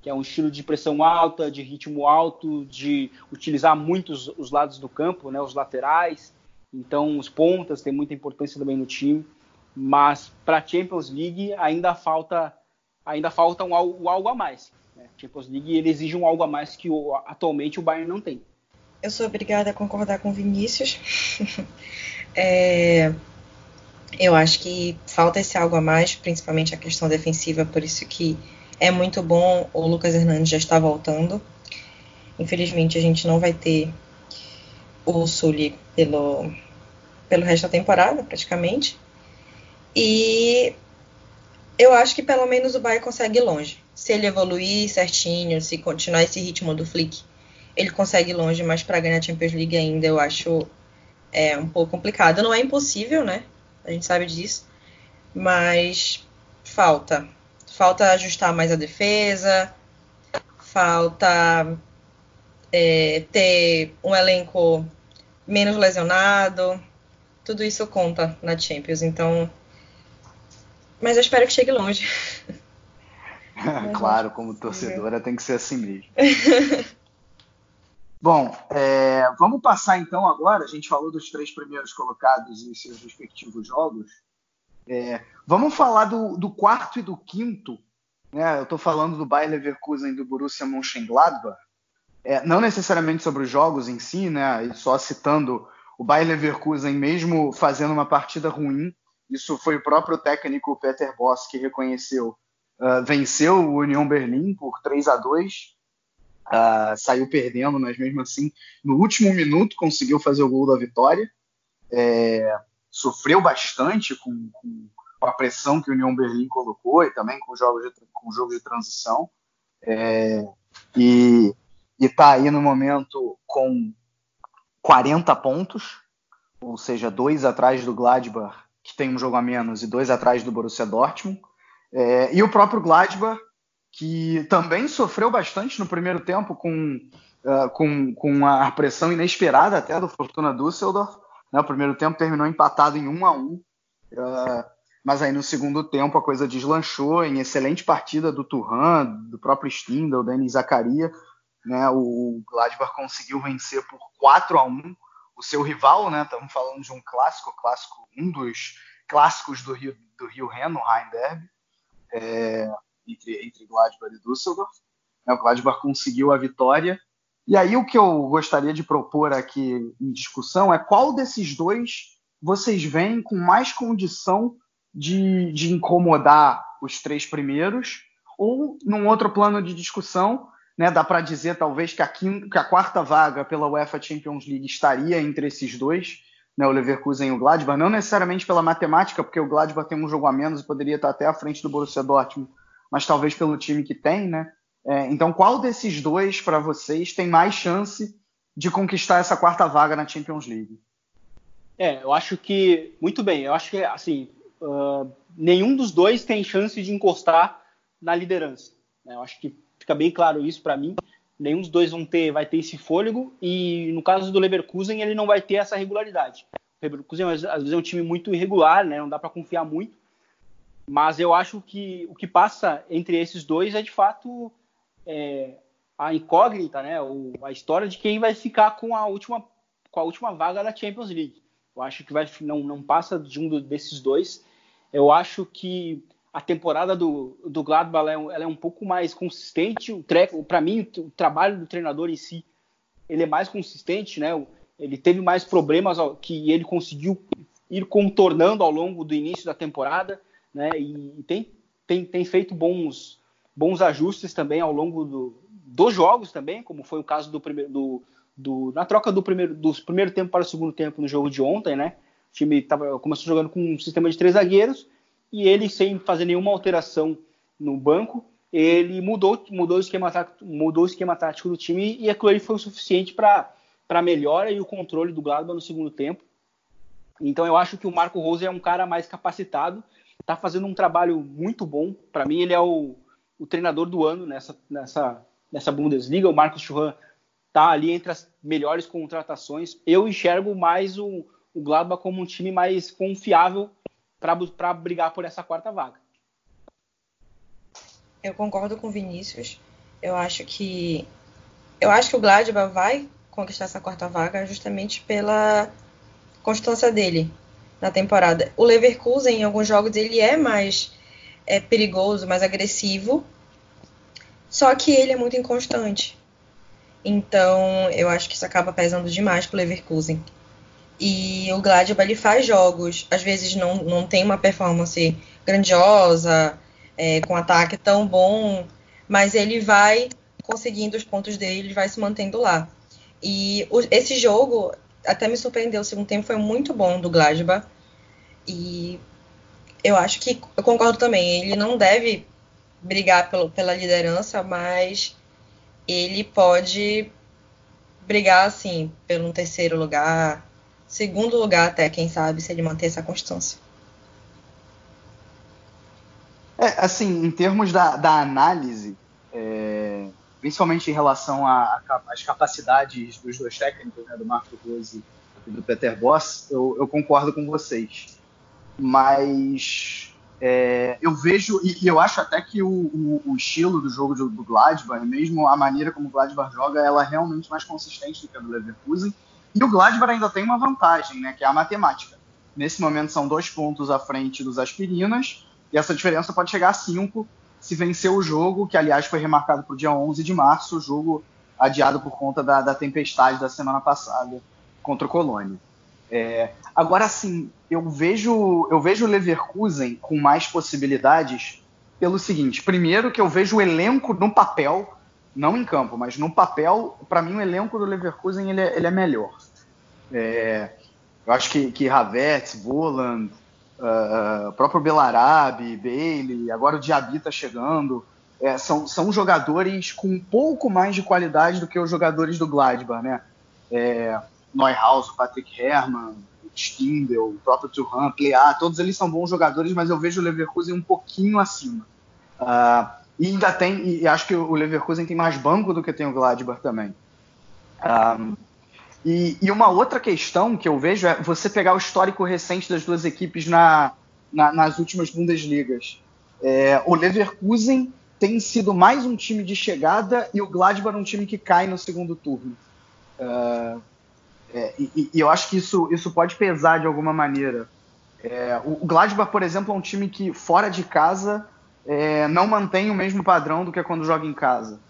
Que é um estilo de pressão alta, de ritmo alto, de utilizar muito os, os lados do campo, né? Os laterais. Então os pontas têm muita importância também no time mas para a Champions League ainda falta ainda falta um, um algo a mais. Né? Champions League ele exige um algo a mais que o, atualmente o Bayern não tem. Eu sou obrigada a concordar com o Vinícius. é, eu acho que falta esse algo a mais, principalmente a questão defensiva, por isso que é muito bom o Lucas Hernandes já está voltando. Infelizmente a gente não vai ter o Sully pelo, pelo resto da temporada, praticamente. E eu acho que pelo menos o Bayern consegue ir longe. Se ele evoluir certinho, se continuar esse ritmo do Flick, ele consegue ir longe, mas para ganhar a Champions League ainda eu acho é um pouco complicado. Não é impossível, né? A gente sabe disso. Mas falta. Falta ajustar mais a defesa, falta é, ter um elenco menos lesionado. Tudo isso conta na Champions. Então, mas eu espero que chegue longe. claro, como torcedora tem que ser assim mesmo. Bom, é, vamos passar então agora. A gente falou dos três primeiros colocados e seus respectivos jogos. É, vamos falar do, do, quarto e do quinto. Né? Eu estou falando do Bayer Leverkusen e do Borussia Mönchengladbach. É, não necessariamente sobre os jogos em si, né? só citando o Bayer Leverkusen, mesmo fazendo uma partida ruim, isso foi o próprio técnico Peter Boss que reconheceu. Uh, venceu o União Berlim por 3 a 2 uh, saiu perdendo, mas mesmo assim, no último minuto conseguiu fazer o gol da vitória. É, sofreu bastante com, com, a pressão que o União Berlim colocou e também com o jogo de, com o jogo de transição. É, e está aí no momento com 40 pontos, ou seja, dois atrás do Gladbach que tem um jogo a menos, e dois atrás do Borussia Dortmund. É, e o próprio Gladbach, que também sofreu bastante no primeiro tempo com, uh, com, com a pressão inesperada até do Fortuna Düsseldorf. Né? O primeiro tempo terminou empatado em 1 a 1 uh, mas aí no segundo tempo a coisa deslanchou em excelente partida do Turhan, do próprio Stindl, Denis Zakaria. Né? O Gladbach conseguiu vencer por 4 a 1 o seu rival, né? Estamos falando de um clássico, clássico, um dos clássicos do Rio do Rio Reno, Rhein Derby, é, entre, entre Gladbach e Düsseldorf. É, o Gladbach conseguiu a vitória. E aí o que eu gostaria de propor aqui em discussão é qual desses dois vocês veem com mais condição de, de incomodar os três primeiros, ou num outro plano de discussão, né, dá para dizer talvez que a, quinta, que a, quarta vaga pela UEFA Champions League estaria entre esses dois, né, o Leverkusen e o Gladbach, não necessariamente pela matemática, porque o Gladbach tem um jogo a menos e poderia estar até à frente do Borussia Dortmund, mas talvez pelo time que tem, né? É, então, qual desses dois, para vocês, tem mais chance de conquistar essa quarta vaga na Champions League? É, eu acho que, muito bem, eu acho que, assim, uh, nenhum dos dois tem chance de encostar na liderança. Né? Eu acho que fica bem claro isso para mim. Nenhum dos dois vão ter, vai ter esse fôlego e no caso do Leverkusen ele não vai ter essa regularidade. O Leverkusen às vezes é um time muito irregular, né? Não dá para confiar muito. Mas eu acho que o que passa entre esses dois é de fato é, a incógnita, né? O, a história de quem vai ficar com a última com a última vaga da Champions League. Eu acho que vai não não passa de um desses dois. Eu acho que a temporada do, do Gladbach ela é, ela é um pouco mais consistente. Para mim, o, o, trabalho do treinador em si ele é mais consistente, né? Ele teve mais problemas que ele conseguiu ir contornando ao longo do início da temporada, né? E, tem, tem, tem feito bons, bons ajustes também ao longo do, dos jogos também, como foi o caso do primeiro do, do, na troca do primeiro, dos primeiro tempo para o segundo tempo no jogo de ontem, né? O time tava, começou jogando com um sistema de três zagueiros e ele, sem fazer nenhuma alteração no banco, ele mudou, mudou, o, esquema tático, mudou o esquema tático do time e aquilo aí foi o suficiente para a melhora e o controle do Gladbach no segundo tempo. Então eu acho que o Marco Rose é um cara mais capacitado, está fazendo um trabalho muito bom. Para mim, ele é o, o, treinador do ano nessa, nessa, nessa Bundesliga. O Marcos Churran está ali entre as melhores contratações. Eu enxergo mais o, o Gladbach como um time mais confiável para brigar por essa quarta vaga. Eu concordo com o Vinícius. Eu acho que eu acho que o Gladbach vai conquistar essa quarta vaga justamente pela constância dele na temporada. O Leverkusen em alguns jogos ele é mais é, perigoso, mais agressivo, só que ele é muito inconstante. Então, eu acho que isso acaba pesando demais pro Leverkusen. E o Gladbach ele faz jogos, às vezes não, não tem uma performance grandiosa, é, com ataque tão bom, mas ele vai conseguindo os pontos dele, vai se mantendo lá. E o, esse jogo até me surpreendeu, o segundo tempo foi muito bom do Gladbach. E eu acho que, eu concordo também, ele não deve brigar pelo, pela liderança, mas ele pode brigar, assim, pelo terceiro lugar, segundo lugar até, quem sabe, se ele manter essa constância. É, assim, em termos da, da análise, principalmente em relação às capacidades dos dois técnicos, né, do Marco Rose e do Peter Boss, eu, eu concordo com vocês. Mas é, eu vejo, e, eu acho até que o, o, o estilo do jogo do, do Gladbach, mesmo a maneira como o Gladbach joga, ela é realmente mais consistente do que a do Leverkusen. E o Gladbach ainda tem uma vantagem, né, que é a matemática. Nesse momento são dois pontos à frente dos Aspirinas, e essa diferença pode chegar a cinco se vencer o jogo, que aliás foi remarcado para o dia 11 de março, o jogo adiado por conta da, da tempestade da semana passada contra o Colônia. É, agora sim, eu vejo eu vejo o Leverkusen com mais possibilidades pelo seguinte: primeiro que eu vejo o elenco no papel não em campo, mas no papel, para mim o elenco do Leverkusen ele é, ele é melhor. É, eu acho que, que Havertz, uh, próprio Belarabe, Bailey, agora o Diaby está chegando, é, são, são jogadores com um pouco mais de qualidade do que os jogadores do Gladbach, né? É, Neuhaus, Patrick Herrmann, Stindl, o próprio Thuram, Plea, todos eles são bons jogadores, mas eu vejo o Leverkusen um pouquinho acima. Uh, e ainda tem, e acho que o Leverkusen tem mais banco do que tem o Gladbach também. Um, e, e, uma outra questão que eu vejo é você pegar o histórico recente das duas equipes na, na, nas últimas Bundesligas. É, o Leverkusen tem sido mais um time de chegada e o Gladbach um time que cai no segundo turno. Uh, é, e, e, eu acho que isso, isso pode pesar de alguma maneira. É, o, o Gladbach, por exemplo, é um time que fora de casa é, não mantém o mesmo padrão do que quando joga em casa.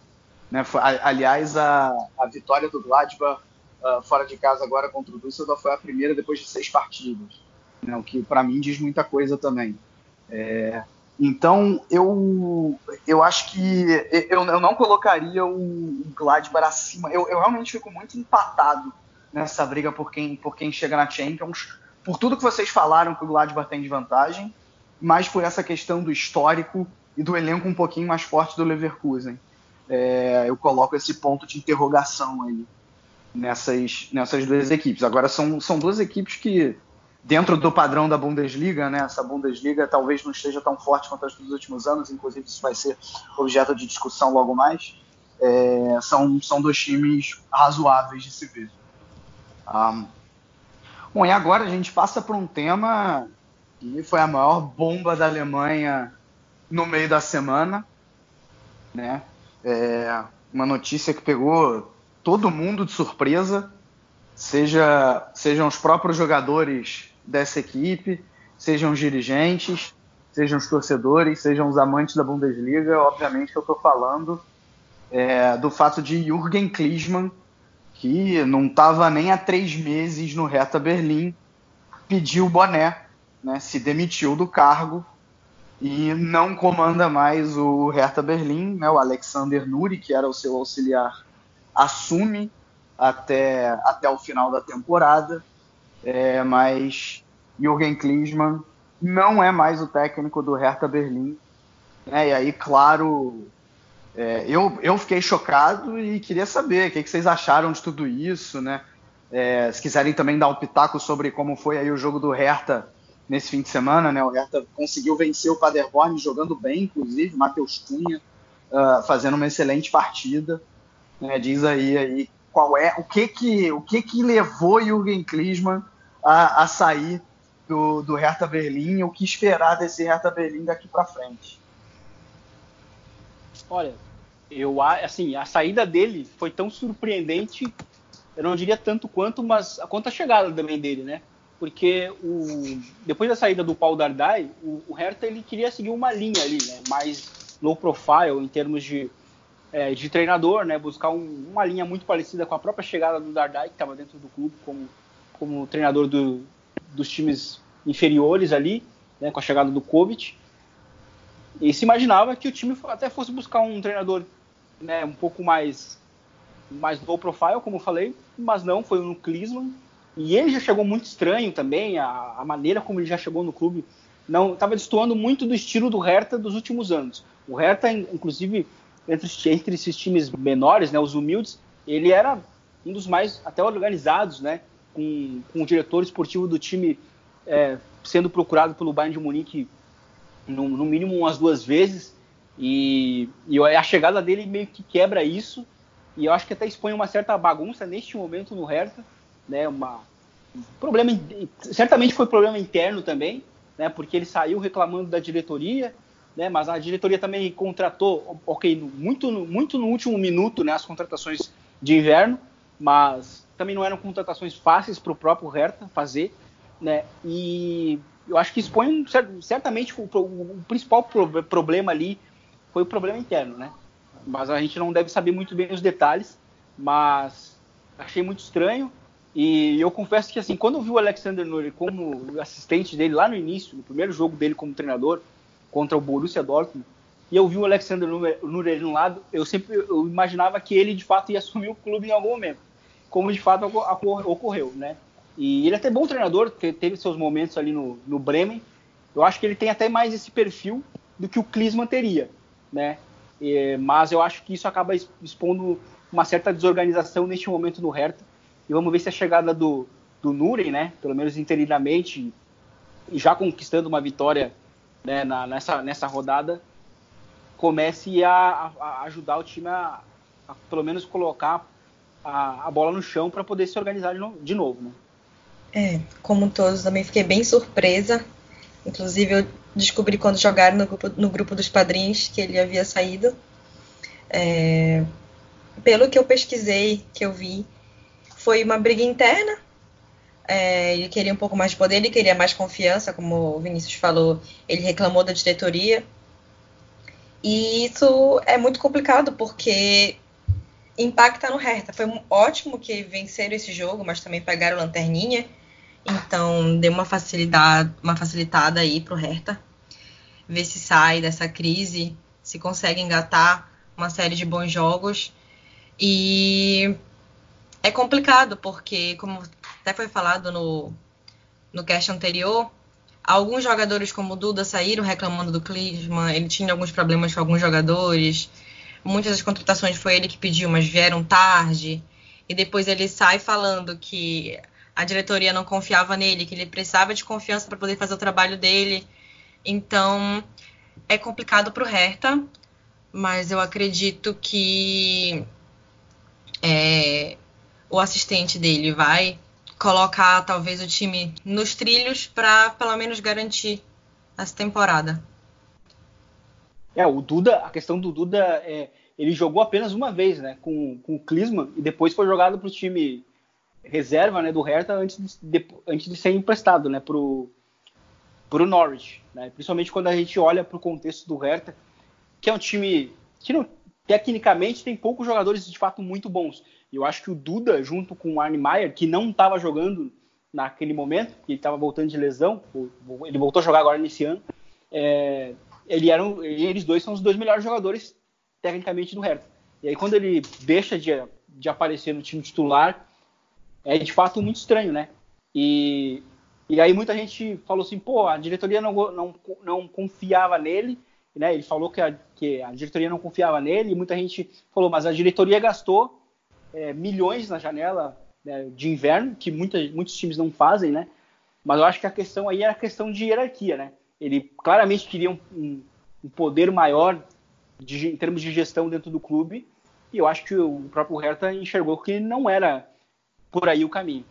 Né? Aliás, a, a vitória do Gladbach uh, fora de casa agora contra o Düsseldorf foi a primeira depois de seis partidas, né? o que para mim diz muita coisa também. É, então, eu, eu acho que eu, eu não colocaria o, Gladbach acima. Eu, eu realmente fico muito empatado nessa briga por quem, por quem chega na Champions, por tudo que vocês falaram que o Gladbach tem de vantagem, mas por essa questão do histórico e do elenco um pouquinho mais forte do Leverkusen. É, eu coloco esse ponto de interrogação aí nessas, nessas duas equipes. Agora, são, são duas equipes que, dentro do padrão da Bundesliga, né, essa Bundesliga talvez não esteja tão forte quanto as dos últimos anos, inclusive isso vai ser objeto de discussão logo mais. É, são, são dois times razoáveis de se ver. Um, bom, e agora a gente passa para um tema que foi a maior bomba da Alemanha no meio da semana, né? É uma notícia que pegou todo mundo de surpresa, seja sejam os próprios jogadores dessa equipe, sejam os dirigentes, sejam os torcedores, sejam os amantes da Bundesliga. Obviamente eu estou falando é, do fato de Jürgen Klinsmann, que não estava nem há três meses no Hertha Berlim, pediu o boné, né, se demitiu do cargo e não comanda mais o Hertha Berlim, né, o Alexander Nuri, que era o seu auxiliar, assume até, até o final da temporada, é, mas Jürgen Klinsmann não é mais o técnico do Hertha Berlim, né, e aí, claro, é, eu, eu fiquei chocado e queria saber o que, que vocês acharam de tudo isso, né, é, se quiserem também dar um pitaco sobre como foi aí o jogo do Hertha nesse fim de semana, né? O Hertha conseguiu vencer o Paderborn jogando bem, inclusive, Matheus Cunha uh, fazendo uma excelente partida. Né? Diz aí, aí qual é o que que o que que levou Jürgen Klinsmann a, a sair do, do Hertha Berlim, o que esperar desse Hertha Berlim daqui para frente. Olha, eu assim a saída dele foi tão surpreendente, eu não diria tanto quanto, mas a conta chegada também dele, né? porque o, depois da saída do Paul Dardai, o, o Hertha ele queria seguir uma linha ali, né, mais low profile em termos de, é, de treinador, né, buscar um, uma linha muito parecida com a própria chegada do Dardai, que estava dentro do clube como, como treinador do, dos times inferiores ali, né, com a chegada do Kovic. E se imaginava que o time até fosse buscar um treinador né, um pouco mais, mais low profile, como eu falei, mas não, foi no Klinsmann, e ele já chegou muito estranho também, a, a maneira como ele já chegou no clube não estava destoando muito do estilo do Hertha dos últimos anos. O Hertha, inclusive, entre, entre esses times menores, né, os humildes, ele era um dos mais até organizados, né, com, com o diretor esportivo do time é, sendo procurado pelo Bayern de Munique no, no mínimo umas duas vezes. E, e, a chegada dele meio que quebra isso. E eu acho que até expõe uma certa bagunça neste momento no Hertha né, uma problema certamente foi problema interno também, né, porque ele saiu reclamando da diretoria, né, mas a diretoria também contratou, ok, muito muito no último minuto, né, as contratações de inverno, mas também não eram contratações fáceis para o próprio Hertha fazer, né, e eu acho que expõe certamente o, o principal pro, problema ali foi o problema interno, né, mas a gente não deve saber muito bem os detalhes, mas achei muito estranho. E eu confesso que, assim, quando eu vi o Alexander Nuri como assistente dele lá no início, no primeiro jogo dele como treinador, contra o Borussia Dortmund, e eu vi o Alexander Nuri no lado, eu sempre eu imaginava que ele, de fato, ia assumir o clube em algum momento, como de fato ocorreu, né? E ele é até bom treinador, teve seus momentos ali no, no Bremen. Eu acho que ele tem até mais esse perfil do que o Klinsmann teria, né? E, mas eu acho que isso acaba expondo uma certa desorganização neste momento no Hertha, e vamos ver se a chegada do, do Nuren, né, pelo menos interinamente, já conquistando uma vitória né, na, nessa, nessa rodada, comece a, a ajudar o time a, a, pelo menos colocar a, a bola no chão para poder se organizar de, no, de novo. Né? É, como todos, também fiquei bem surpresa. Inclusive, eu descobri quando jogaram no grupo, no grupo dos padrinhos que ele havia saído. É, pelo que eu pesquisei, que eu vi, foi uma briga interna. É, ele queria um pouco mais de poder, ele queria mais confiança, como o Vinícius falou, ele reclamou da diretoria. E isso é muito complicado, porque impacta no Hertha. Foi ótimo que venceram esse jogo, mas também pegaram lanterninha. Então deu uma facilidade, uma facilitada aí pro Hertha. Ver se sai dessa crise, se consegue engatar uma série de bons jogos. E é complicado, porque, como até foi falado no, no cast anterior, alguns jogadores como o Duda saíram reclamando do Klinsmann, ele tinha alguns problemas com alguns jogadores. Muitas das contratações foi ele que pediu, mas vieram tarde. E depois ele sai falando que a diretoria não confiava nele, que ele precisava de confiança para poder fazer o trabalho dele. Então, é complicado para o Hertha, mas eu acredito que é, o assistente dele vai colocar talvez o time nos trilhos para pelo menos garantir essa temporada. É, o Duda, a questão do Duda é, ele jogou apenas uma vez, né, com, com o Klinsmann e depois foi jogado para o time reserva, né, do Hertha antes de, de, antes de ser emprestado, né, pro pro Norwich, né? Principalmente quando a gente olha para o contexto do Hertha, que é um time que não, tecnicamente tem poucos jogadores de fato muito bons. Eu acho que o Duda, junto com o Arne Meyer, que não estava jogando naquele momento, que ele estava voltando de lesão, ele voltou a jogar agora nesse ano, é, ele eram, eles dois são os dois melhores jogadores tecnicamente do Hertha. E aí quando ele deixa de, de aparecer no time titular, é de fato muito estranho, né? E, e aí muita gente falou assim, pô, a diretoria não, não, não confiava nele, né? Ele falou que a, que a diretoria não confiava nele, e muita gente falou, mas a diretoria gastou é, milhões na janela né, de inverno, que muita, muitos times não fazem, né? Mas eu acho que a questão aí era a questão de hierarquia, né? Ele claramente queria um, um, um poder maior de, em termos de gestão dentro do clube, e eu acho que o próprio Hertha enxergou que não era por aí o caminho.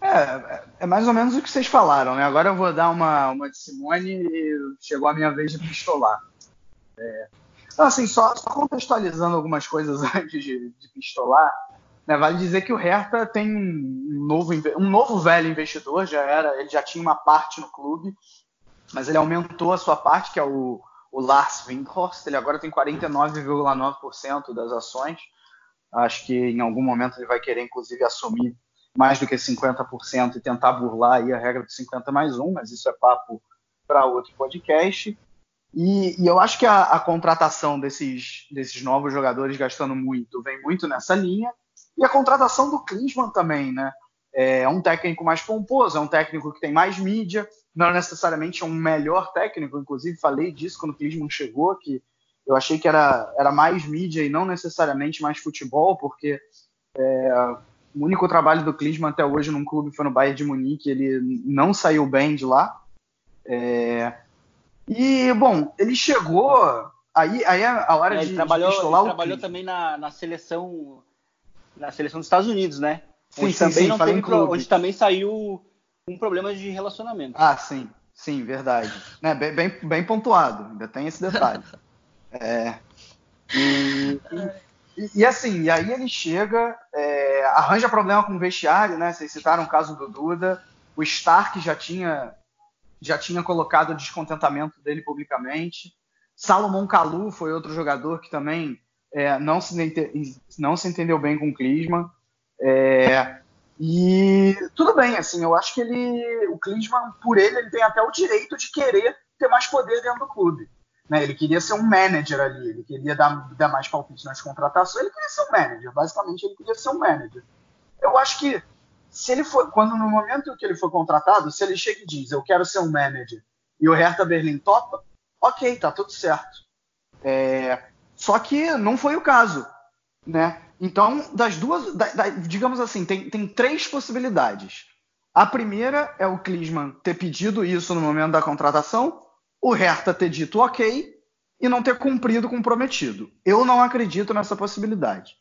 É, é mais ou menos o que vocês falaram, né? Agora eu vou dar uma, uma de Simone e chegou a minha vez de pistolar. É, então, assim, só, só, contextualizando algumas coisas antes de, de pistolar, né, vale dizer que o Hertha tem um novo, um novo velho investidor, já era, ele já tinha uma parte no clube, mas ele aumentou a sua parte, que é o, o Lars Windhorst, ele agora tem 49,9% das ações. Acho que em algum momento ele vai querer, inclusive, assumir mais do que 50% e tentar burlar aí a regra de 50 mais 1, mas isso é papo para outro podcast. E, e eu acho que a, a, contratação desses, desses novos jogadores gastando muito vem muito nessa linha. E a contratação do Klinsmann também, né? É um técnico mais pomposo, é um técnico que tem mais mídia, não necessariamente é um melhor técnico, inclusive falei disso quando o Klinsmann chegou, que eu achei que era, era mais mídia e não necessariamente mais futebol, porque é, o único trabalho do Klinsmann até hoje num clube foi no Bayern de Munique, ele não saiu bem de lá. É, e, bom, ele chegou. Aí, aí é a hora é, de, trabalhou, de ele trabalhou também na, na seleção na seleção dos Estados Unidos, né? Sim, onde sim, também sim, não teve pro, onde também saiu um problema de relacionamento. Ah, sim, sim, verdade. Né, bem, bem, bem pontuado, ainda tem esse detalhe. é, e, e, e, assim, e aí ele chega, é, arranja problema com o vestiário, né? Vocês citaram o caso do Duda. O Stark já tinha já tinha colocado o descontentamento dele publicamente. Salomon Kalu foi outro jogador que também é, não, se, não se entendeu bem com o Klinsmann. É, e tudo bem, assim, eu acho que ele, o Klinsmann, por ele, ele tem até o direito de querer ter mais poder dentro do clube. Né? Ele queria ser um manager ali, ele queria dar, dar mais palpite nas contratações, ele queria ser um manager, basicamente ele queria ser um manager. Eu acho que se ele for, quando no momento que ele foi contratado, se ele chega e diz, eu quero ser um manager, e o Hertha Berlim topa, ok, tá tudo certo. É, só que não foi o caso, né? Então, das duas, da, da, digamos assim, tem, tem três possibilidades. A primeira é o Klinsmann ter pedido isso no momento da contratação, o Hertha ter dito ok e não ter cumprido com o prometido. Eu não acredito nessa possibilidade.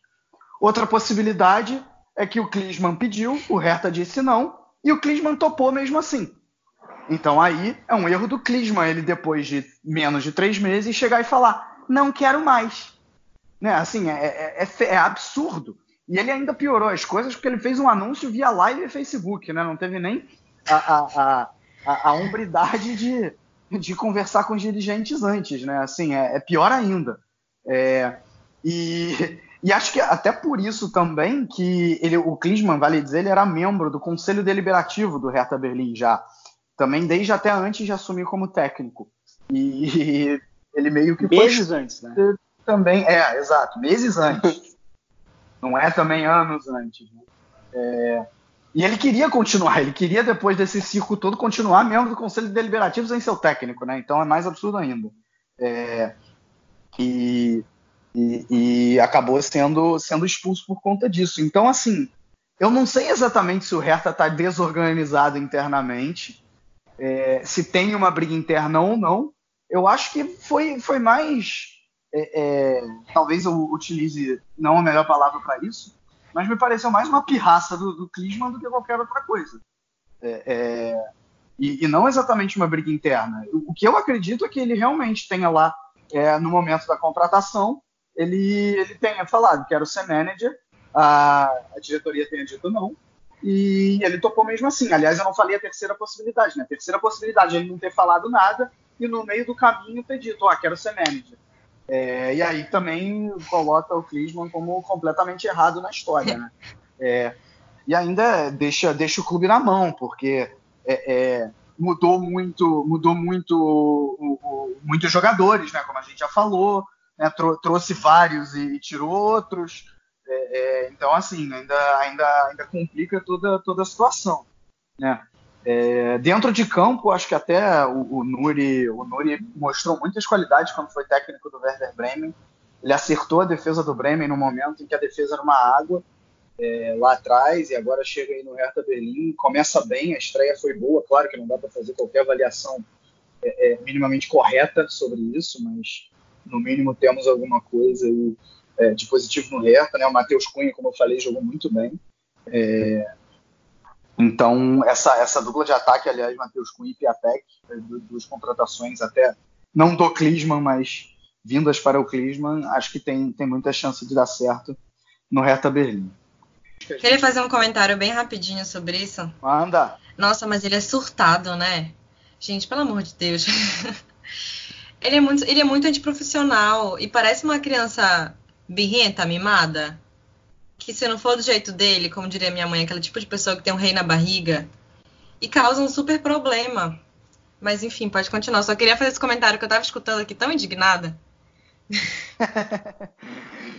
Outra possibilidade é que o Klinsmann pediu, o Hertha disse não, e o Klinsmann topou mesmo assim. Então aí é um erro do Klinsmann, ele depois de menos de três meses chegar e falar, não quero mais. Né? Assim, é, é, é, é absurdo. E ele ainda piorou as coisas porque ele fez um anúncio via live e Facebook, né? Não teve nem a, a, a, a hombridade de, de conversar com os dirigentes antes, né? Assim, é, é pior ainda. É, e, e acho que até por isso também que ele, o Klinsmann, vale dizer, ele era membro do Conselho Deliberativo do Hertha Berlim já. Também desde até antes de assumir como técnico. E ele meio que Meses foi, antes, né? Também, é, exato, meses antes. Não é também anos antes. Né? É, E ele queria continuar, ele queria, depois desse circo todo, continuar membro do Conselho Deliberativo sem seu técnico, né? Então é mais absurdo ainda. É, e, e, e, acabou sendo, sendo expulso por conta disso. Então, assim, eu não sei exatamente se o Hertha está desorganizado internamente, é, se tem uma briga interna ou não. Eu acho que foi, foi mais. É, é talvez eu utilize não a melhor palavra para isso, mas me pareceu mais uma pirraça do, do Klinsmann do que qualquer outra coisa. É, é, e, e, não exatamente uma briga interna. O, o, que eu acredito é que ele realmente tenha lá, é, no momento da contratação, ele, ele tenha falado, quero ser manager, a, a diretoria tenha dito não, e ele topou mesmo assim. Aliás, eu não falei a terceira possibilidade, né? A terceira possibilidade é ele não ter falado nada e no meio do caminho ter dito, oh, quero ser manager. É, e aí também coloca o Klinsmann como completamente errado na história, né? É, e ainda deixa, deixa o clube na mão, porque é, é mudou muito, mudou muito o, o, muitos jogadores, né? Como a gente já falou, né? Trou trouxe vários e, e tirou outros. É, é, então, assim, ainda, ainda, ainda complica toda, toda a situação, né? É, dentro de campo, acho que até o, o, Nuri, o Nuri mostrou muitas qualidades quando foi técnico do Werder Bremen. Ele acertou a defesa do Bremen no momento em que a defesa era uma água é, lá atrás e agora chega aí no Hertha Berlim. Começa bem, a estreia foi boa. Claro que não dá para fazer qualquer avaliação é, é, minimamente correta sobre isso, mas no mínimo temos alguma coisa aí, é, de positivo no Hertha. Né? O Matheus Cunha, como eu falei, jogou muito bem. É, então, essa, essa dupla de ataque, aliás, Matheus Cunha e Piatek, duas contratações até não do Klinsmann, mas vindas para o Klinsmann, acho que tem, tem muita chance de dar certo no Hertha Berlim. Queria fazer um comentário bem rapidinho sobre isso. Manda. Nossa, mas ele é surtado, né? Gente, pelo amor de Deus. ele, é muito, ele é muito antiprofissional e parece uma criança birrenta, mimada que se não for do jeito dele, como diria minha mãe, aquele tipo de pessoa que tem um rei na barriga, e causa um super problema. Mas enfim, pode continuar. Só queria fazer esse comentário que eu tava escutando aqui tão indignada.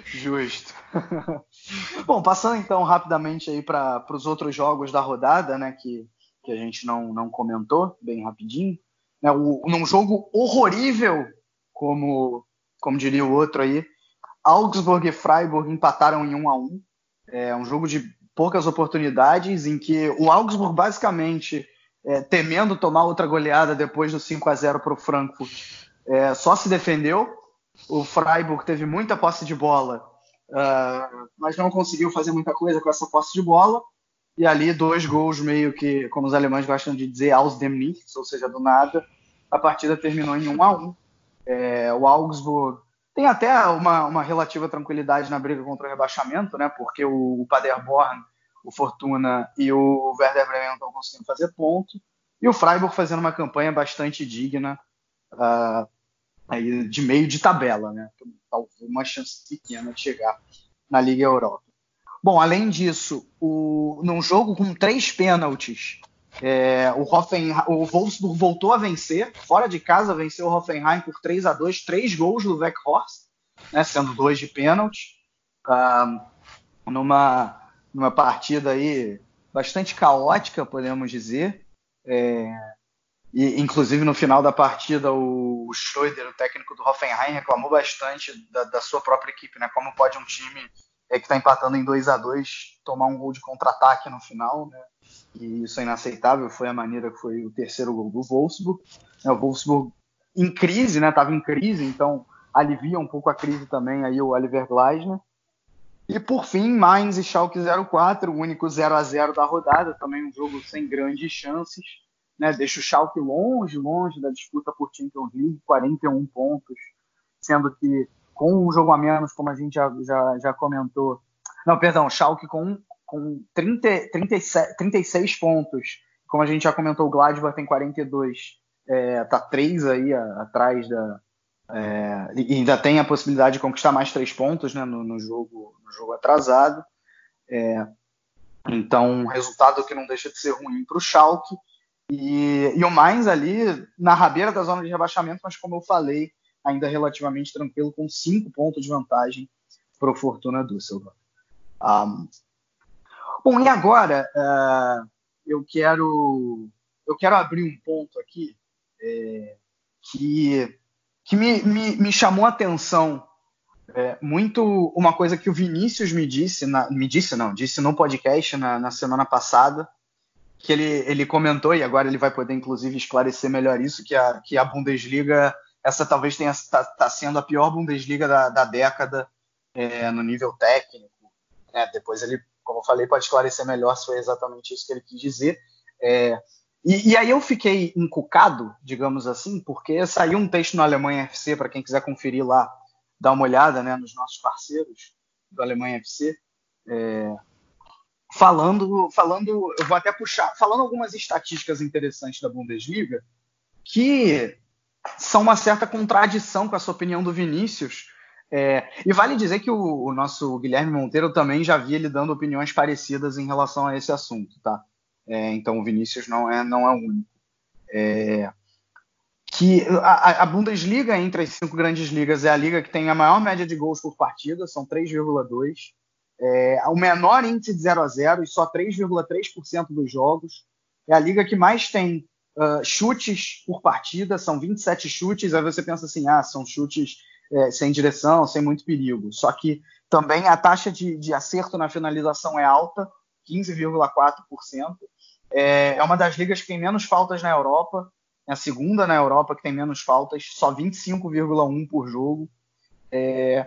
Justo. Bom, passando então rapidamente aí para os outros jogos da rodada, né, que, que a gente não, não comentou, bem rapidinho. Né, o, num jogo horrorível, como, como diria o outro aí, Augsburg e Freiburg empataram em 1 a 1 é um jogo de poucas oportunidades, em que o Augsburg basicamente, é, temendo tomar outra goleada depois do 5 a 0 para o Frankfurt, é, só se defendeu. O Freiburg teve muita posse de bola, uh, mas não conseguiu fazer muita coisa com essa posse de bola. E ali dois gols meio que, como os alemães gostam de dizer, aus dem Nichts, ou seja, do nada. A partida terminou em 1 a 1. É, o Augsburg tem até uma, uma relativa tranquilidade na briga contra o rebaixamento, né? Porque o, o Paderborn, o Fortuna e o Werder Bremen estão conseguindo fazer ponto. E o Freiburg fazendo uma campanha bastante digna uh, aí de meio de tabela, né? Talvez uma chance pequena de chegar na Liga Europa. Bom, além disso, o, num jogo com três pênaltis, é, o, Hoffenheim, o Wolfsburg voltou a vencer, fora de casa venceu o Hoffenheim por 3 a 2 três gols do Weghorst, né, sendo dois de pênalti, ah, numa, numa partida aí bastante caótica, podemos dizer. É, e, inclusive no final da partida o, o Schroeder, o técnico do Hoffenheim, reclamou bastante da, da sua própria equipe, né? Como pode um time é, que está empatando em 2 a 2 tomar um gol de contra-ataque no final, né? e isso é inaceitável, foi a maneira que foi o terceiro gol do Wolfsburg. É, o Wolfsburg em crise, né? Estava em crise, então alivia um pouco a crise também aí o Oliver Gleisner. E por fim, Mainz e Schalke 04, o único 0 a 0 da rodada, também um jogo sem grandes chances, né? Deixa o Schalke longe, longe da disputa por Champions League, 41 pontos, sendo que com um jogo a menos, como a gente já, já, já comentou, não, perdão, Schalke com com 30, 37, 36 pontos. Como a gente já comentou, o Gladbach tem 42. É, tá três aí a, atrás da. É, e ainda tem a possibilidade de conquistar mais três pontos né, no, no jogo, no jogo atrasado. É, então, um resultado que não deixa de ser ruim para o Schalke. E, e o Mainz ali na rabeira da zona de rebaixamento, mas como eu falei, ainda relativamente tranquilo, com cinco pontos de vantagem para o Fortuna Düsseldorf. Um, Bom, e agora uh, eu quero eu quero abrir um ponto aqui é, que, que me, me, me chamou a atenção é, muito uma coisa que o Vinícius me disse, na, me disse não, disse no podcast na, na, semana passada, que ele, ele comentou, e agora ele vai poder inclusive esclarecer melhor isso, que a, que a Bundesliga, essa talvez tenha tá, tá sendo a pior Bundesliga da, da década é, no nível técnico. É, depois ele, como eu falei, pode esclarecer melhor se foi exatamente isso que ele quis dizer. É, e, e, aí eu fiquei encucado, digamos assim, porque saiu um texto no Alemanha FC, para quem quiser conferir lá, dar uma olhada né, nos nossos parceiros do Alemanha FC, é, falando, falando, eu vou até puxar, falando algumas estatísticas interessantes da Bundesliga, que são uma certa contradição com essa opinião do Vinícius. É, e vale dizer que o, o, nosso Guilherme Monteiro também já via ele dando opiniões parecidas em relação a esse assunto, tá? É, então o Vinícius não é, não é único. É, que a, a, Bundesliga, entre as cinco grandes ligas, é a liga que tem a maior média de gols por partida, são 3,2. É, o menor índice de 0 a 0 e só 3,3% dos jogos. É a liga que mais tem uh, chutes por partida, são 27 chutes. Aí você pensa assim, ah, são chutes é, sem direção, sem muito perigo. Só que também a taxa de, de acerto na finalização é alta, 15,4%. É, é uma das ligas que tem menos faltas na Europa é a segunda na Europa que tem menos faltas, só 25,1 por jogo. É...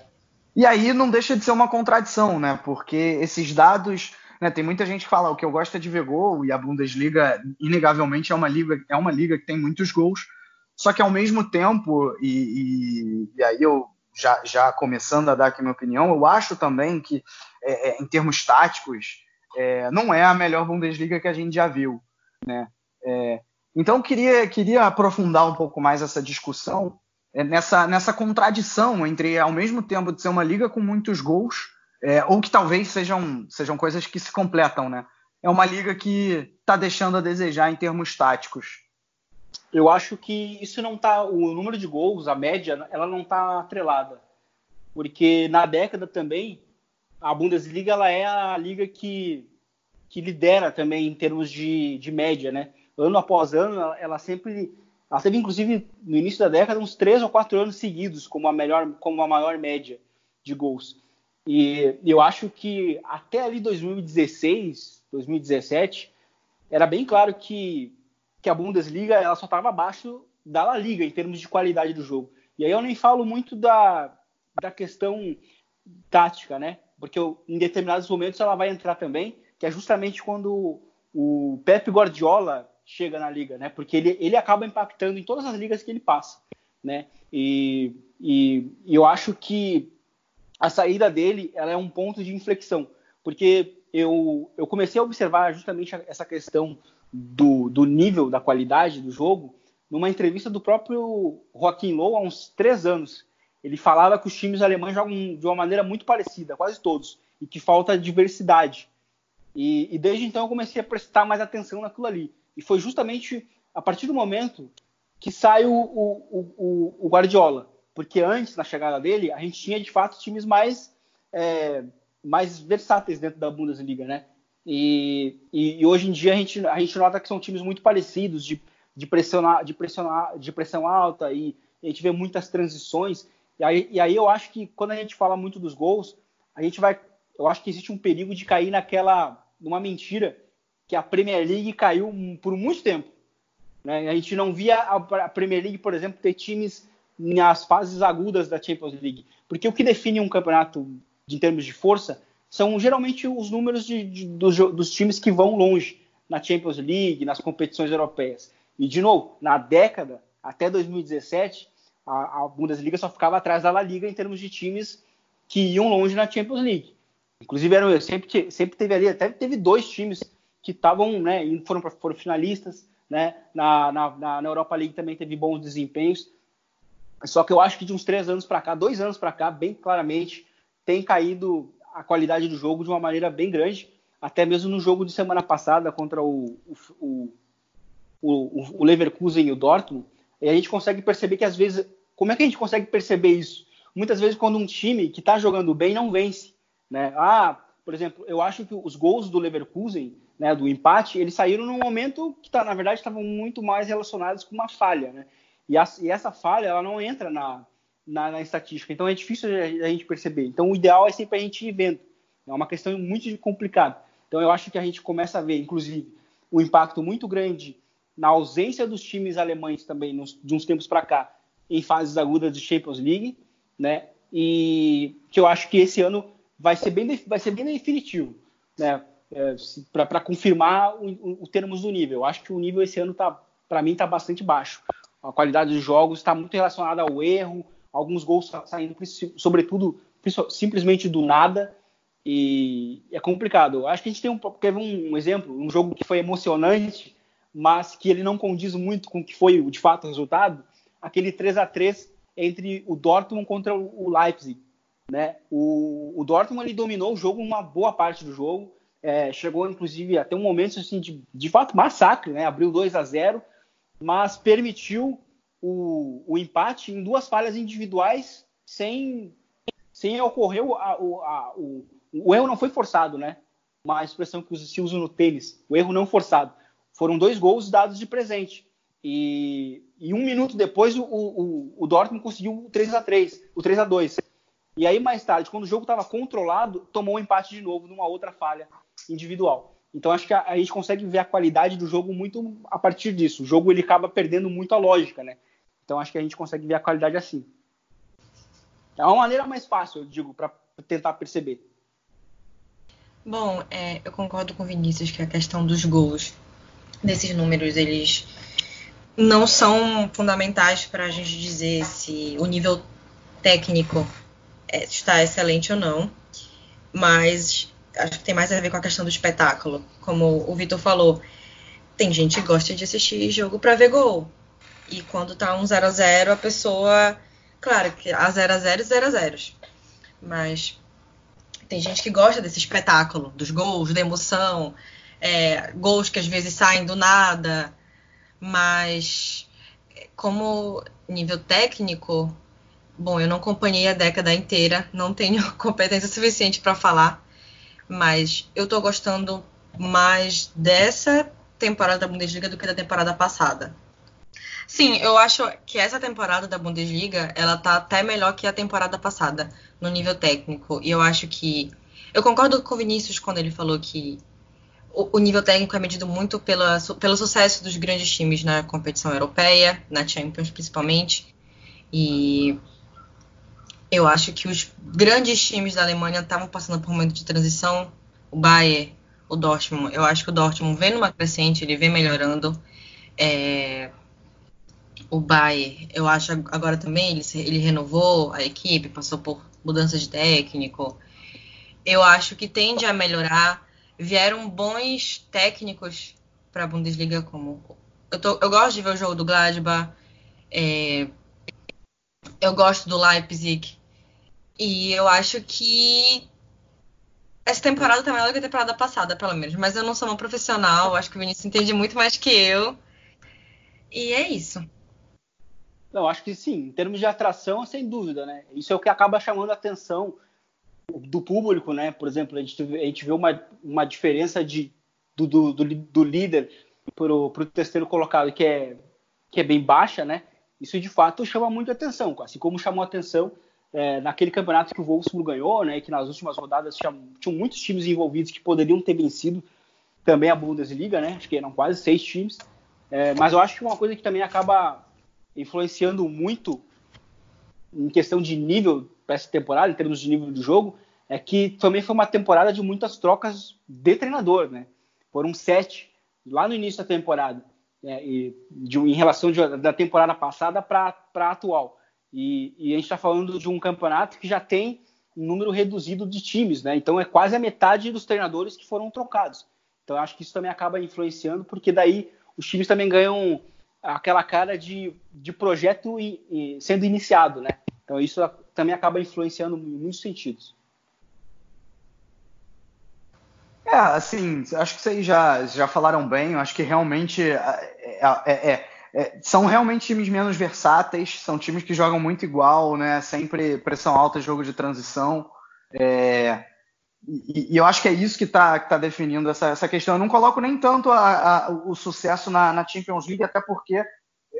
E aí não deixa de ser uma contradição, né? Porque esses dados, né, tem muita gente que fala o que eu gosto é de ver gol e a Bundesliga inegavelmente é uma liga, é uma liga que tem muitos gols. Só que ao mesmo tempo, e, e, e aí eu já, já começando a dar aqui minha opinião, eu acho também que é, é, em termos táticos é, não é a melhor Bundesliga que a gente já viu, né? É, então, queria, queria aprofundar um pouco mais essa discussão é, nessa, nessa contradição entre, ao mesmo tempo, de ser uma liga com muitos gols, é, ou que talvez sejam, sejam coisas que se completam, né? É uma liga que está deixando a desejar em termos táticos. Eu acho que isso não tá. O número de gols, a média, ela não está atrelada. Porque na década também, a Bundesliga ela é a liga que, que lidera também em termos de, de média, né? ano após ano, ela, ela sempre ela teve, inclusive, no início da década, uns três ou quatro anos seguidos como a melhor, como a maior média de gols. E eu acho que até ali 2016, 2017, era bem claro que, que a Bundesliga ela só estava abaixo da La Liga em termos de qualidade do jogo. E aí eu nem falo muito da, da questão tática, né? Porque eu, em determinados momentos ela vai entrar também, que é justamente quando o Pep Guardiola chega na liga, né? Porque ele, ele acaba impactando em todas as ligas que ele passa, né? E, e, e eu acho que a saída dele ela é um ponto de inflexão, porque eu, eu comecei a observar justamente essa questão do, do nível da qualidade do jogo numa entrevista do próprio Joaquim Low há uns três anos. Ele falava que os times alemães jogam de uma maneira muito parecida, quase todos, e que falta diversidade. E, e desde então eu comecei a prestar mais atenção naquilo ali. E foi justamente a partir do momento que sai o, o, o, o Guardiola. Porque antes, na chegada dele, a gente tinha de fato times mais, é, mais versáteis dentro da Bundesliga, né? E, e, e, hoje em dia a gente, a gente nota que são times muito parecidos, de, de, pressionar, de, pressionar, de pressão alta, e a gente vê muitas transições. E aí, e aí eu acho que quando a gente fala muito dos gols, a gente vai. Eu acho que existe um perigo de cair naquela. numa mentira que a Premier League caiu por muito tempo. Né? A gente não via a Premier League, por exemplo, ter times nas fases agudas da Champions League. Porque o que define um campeonato de, em termos de força são geralmente os números de, de, dos, dos times que vão longe na Champions League, nas competições europeias. E, de novo, na década, até 2017, a, a Bundesliga só ficava atrás da La Liga em termos de times que iam longe na Champions League. Inclusive, eram, sempre, sempre teve ali, até teve dois times que estavam, né, foram, foram finalistas, né, na, na, na Europa League também teve bons desempenhos. Só que eu acho que de uns três anos para cá, dois anos para cá, bem claramente, tem caído a qualidade do jogo de uma maneira bem grande. Até mesmo no jogo de semana passada contra o, o, o, o Leverkusen e o Dortmund, e a gente consegue perceber que às vezes. Como é que a gente consegue perceber isso? Muitas vezes, quando um time que está jogando bem não vence. Né? Ah, por exemplo, eu acho que os gols do Leverkusen, né, do empate, eles saíram num momento que, tá, na verdade, estavam muito mais relacionados com uma falha, né? E, a, e essa falha, ela não entra na, na, na, estatística, então é difícil a, gente perceber. Então, o ideal é sempre a gente ir vendo. É uma questão muito complicada. Então, eu acho que a gente começa a ver, inclusive, um impacto muito grande na ausência dos times alemães também, nos, de uns tempos para cá, em fases agudas de Champions League, né? E que eu acho que esse ano vai ser bem, vai ser bem definitivo, né? É, para confirmar o, o, o, termos do nível. Eu acho que o nível esse ano tá, para mim, está bastante baixo. A qualidade dos jogos está muito relacionada ao erro, alguns gols saindo, sobretudo, simplesmente do nada. E é complicado. Acho que a gente tem um, ver um, um exemplo, um jogo que foi emocionante, mas que ele não condiz muito com o que foi de fato o resultado, aquele 3 a 3 entre o Dortmund contra o Leipzig. Né? O, o Dortmund ele dominou o jogo uma boa parte do jogo, é, chegou inclusive até um momento assim, de, de fato massacre, né? abriu 2 a 0 mas permitiu o, o empate em duas falhas individuais sem, sem ocorrer o, a, a, o, o erro não foi forçado, né? Uma expressão que se usa no tênis, o erro não forçado. Foram dois gols dados de presente. E, e um minuto depois o, o, o Dortmund conseguiu o 3 a 3 o 3 a 2 E aí, mais tarde, quando o jogo estava controlado, tomou um empate de novo numa outra falha individual. Então acho que a, a, gente consegue ver a qualidade do jogo muito a partir disso. O jogo ele acaba perdendo muito a lógica, né? Então acho que a gente consegue ver a qualidade assim. É uma maneira mais fácil, eu digo, para tentar perceber. Bom, é, eu concordo com o Vinícius que a questão dos gols desses números eles não são fundamentais para a gente dizer se o nível técnico é, está excelente ou não, mas acho que tem mais a ver com a questão do espetáculo. Como o Vitor falou, tem gente que gosta de assistir jogo para ver gol. E quando tá um 0 a 0 a pessoa. Claro que a 0 a 0 0 a 0 Mas tem gente que gosta desse espetáculo, dos gols, da emoção, é, gols que às vezes saem do nada, mas como nível técnico, bom, eu não acompanhei a década inteira, não tenho competência suficiente para falar, mas eu estou gostando mais dessa temporada da Bundesliga do que da temporada passada. Sim, eu acho que essa temporada da Bundesliga, ela tá até melhor que a temporada passada, no nível técnico. E eu acho que. Eu concordo com o Vinícius quando ele falou que o, o nível técnico é medido muito pela, pelo sucesso dos grandes times na competição europeia, na Champions principalmente. E eu acho que os grandes times da Alemanha estavam passando por um momento de transição. O Bayern, o Dortmund. Eu acho que o Dortmund vem numa crescente, ele vem melhorando. É, o Bayern, eu acho agora também ele, ele renovou a equipe, passou por mudança de técnico. Eu acho que tende a melhorar. Vieram bons técnicos para a Bundesliga, como eu, tô, eu, gosto de ver o jogo do Gladbach, é, eu gosto do Leipzig e eu acho que essa temporada tá melhor que a temporada passada, pelo menos. Mas eu não sou uma profissional, acho que o Vinícius entende muito mais que eu. E é isso. Não, acho que sim. Em termos de atração, sem dúvida, né? Isso é o que acaba chamando a atenção do público, né? Por exemplo, a gente, a gente vê uma, uma diferença de, do, do, do, do líder para o terceiro colocado, que é, que é bem baixa, né? Isso de fato chama muito atenção, assim como chamou atenção é, naquele campeonato que o Wolfsburg ganhou, né? Que nas últimas rodadas tinha, muitos times envolvidos que poderiam ter vencido também a Bundesliga, né? Acho que eram quase seis times. É, mas eu acho que uma coisa que também acaba influenciando muito em questão de nível para essa temporada, em termos de nível do jogo, é que também foi uma temporada de muitas trocas de treinador, né? Foram sete lá no início da temporada, né? e de, em relação de, da temporada passada para a atual. E, e a gente está falando de um campeonato que já tem um número reduzido de times, né? Então é quase a metade dos treinadores que foram trocados. Então acho que isso também acaba influenciando, porque daí os times também ganham aquela cara de, de projeto e, e sendo iniciado, né? Então isso também acaba influenciando em muitos sentidos. É, assim, acho que vocês já, já falaram bem. Acho que realmente é, é, é, é, são realmente times menos versáteis, são times que jogam muito igual, né? Sempre pressão alta, jogo de transição. É, e, e, eu acho que é isso que está tá definindo essa, essa questão. Eu não coloco nem tanto a, a, o sucesso na, na, Champions League, até porque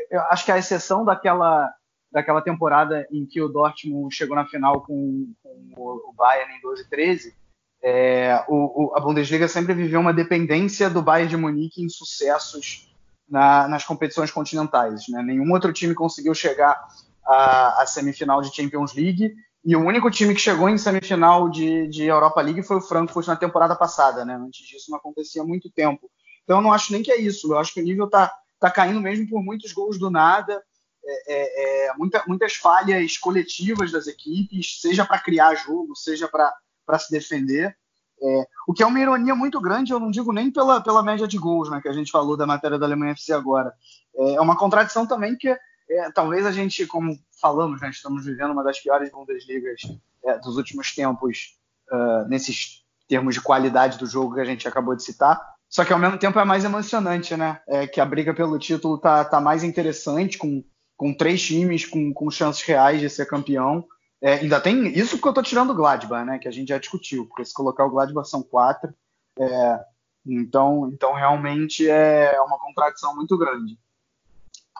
eu acho que a exceção daquela, daquela temporada em que o Dortmund chegou na final com, com o, Bayern em 12 e 13, é, o, o, a Bundesliga sempre viveu uma dependência do Bayern de Munique em sucessos na, nas competições continentais. Né? Nenhum outro time conseguiu chegar à, à semifinal de Champions League e o único time que chegou em semifinal de, de Europa League foi o Frankfurt na temporada passada, né? Antes disso não acontecia há muito tempo. Então eu não acho nem que é isso. Eu acho que o nível está tá caindo mesmo por muitos gols do nada, é, é, é muita, muitas falhas coletivas das equipes, seja para criar jogo, seja para se defender. É, o que é uma ironia muito grande, eu não digo nem pela, pela média de gols, né, que a gente falou da matéria da Alemanha FC agora. É, é uma contradição também que é, talvez a gente, como falamos, né, estamos vivendo uma das piores Bundesligas é, dos últimos tempos, uh, nesses termos de qualidade do jogo que a gente acabou de citar. Só que ao mesmo tempo é mais emocionante, né? É, que a briga pelo título tá, tá mais interessante, com, com três times com, com chances reais de ser campeão. É, ainda tem isso porque eu tô tirando o Gladbach, né? Que a gente já discutiu, porque se colocar o Gladbach são quatro. É, então, então realmente é uma contradição muito grande.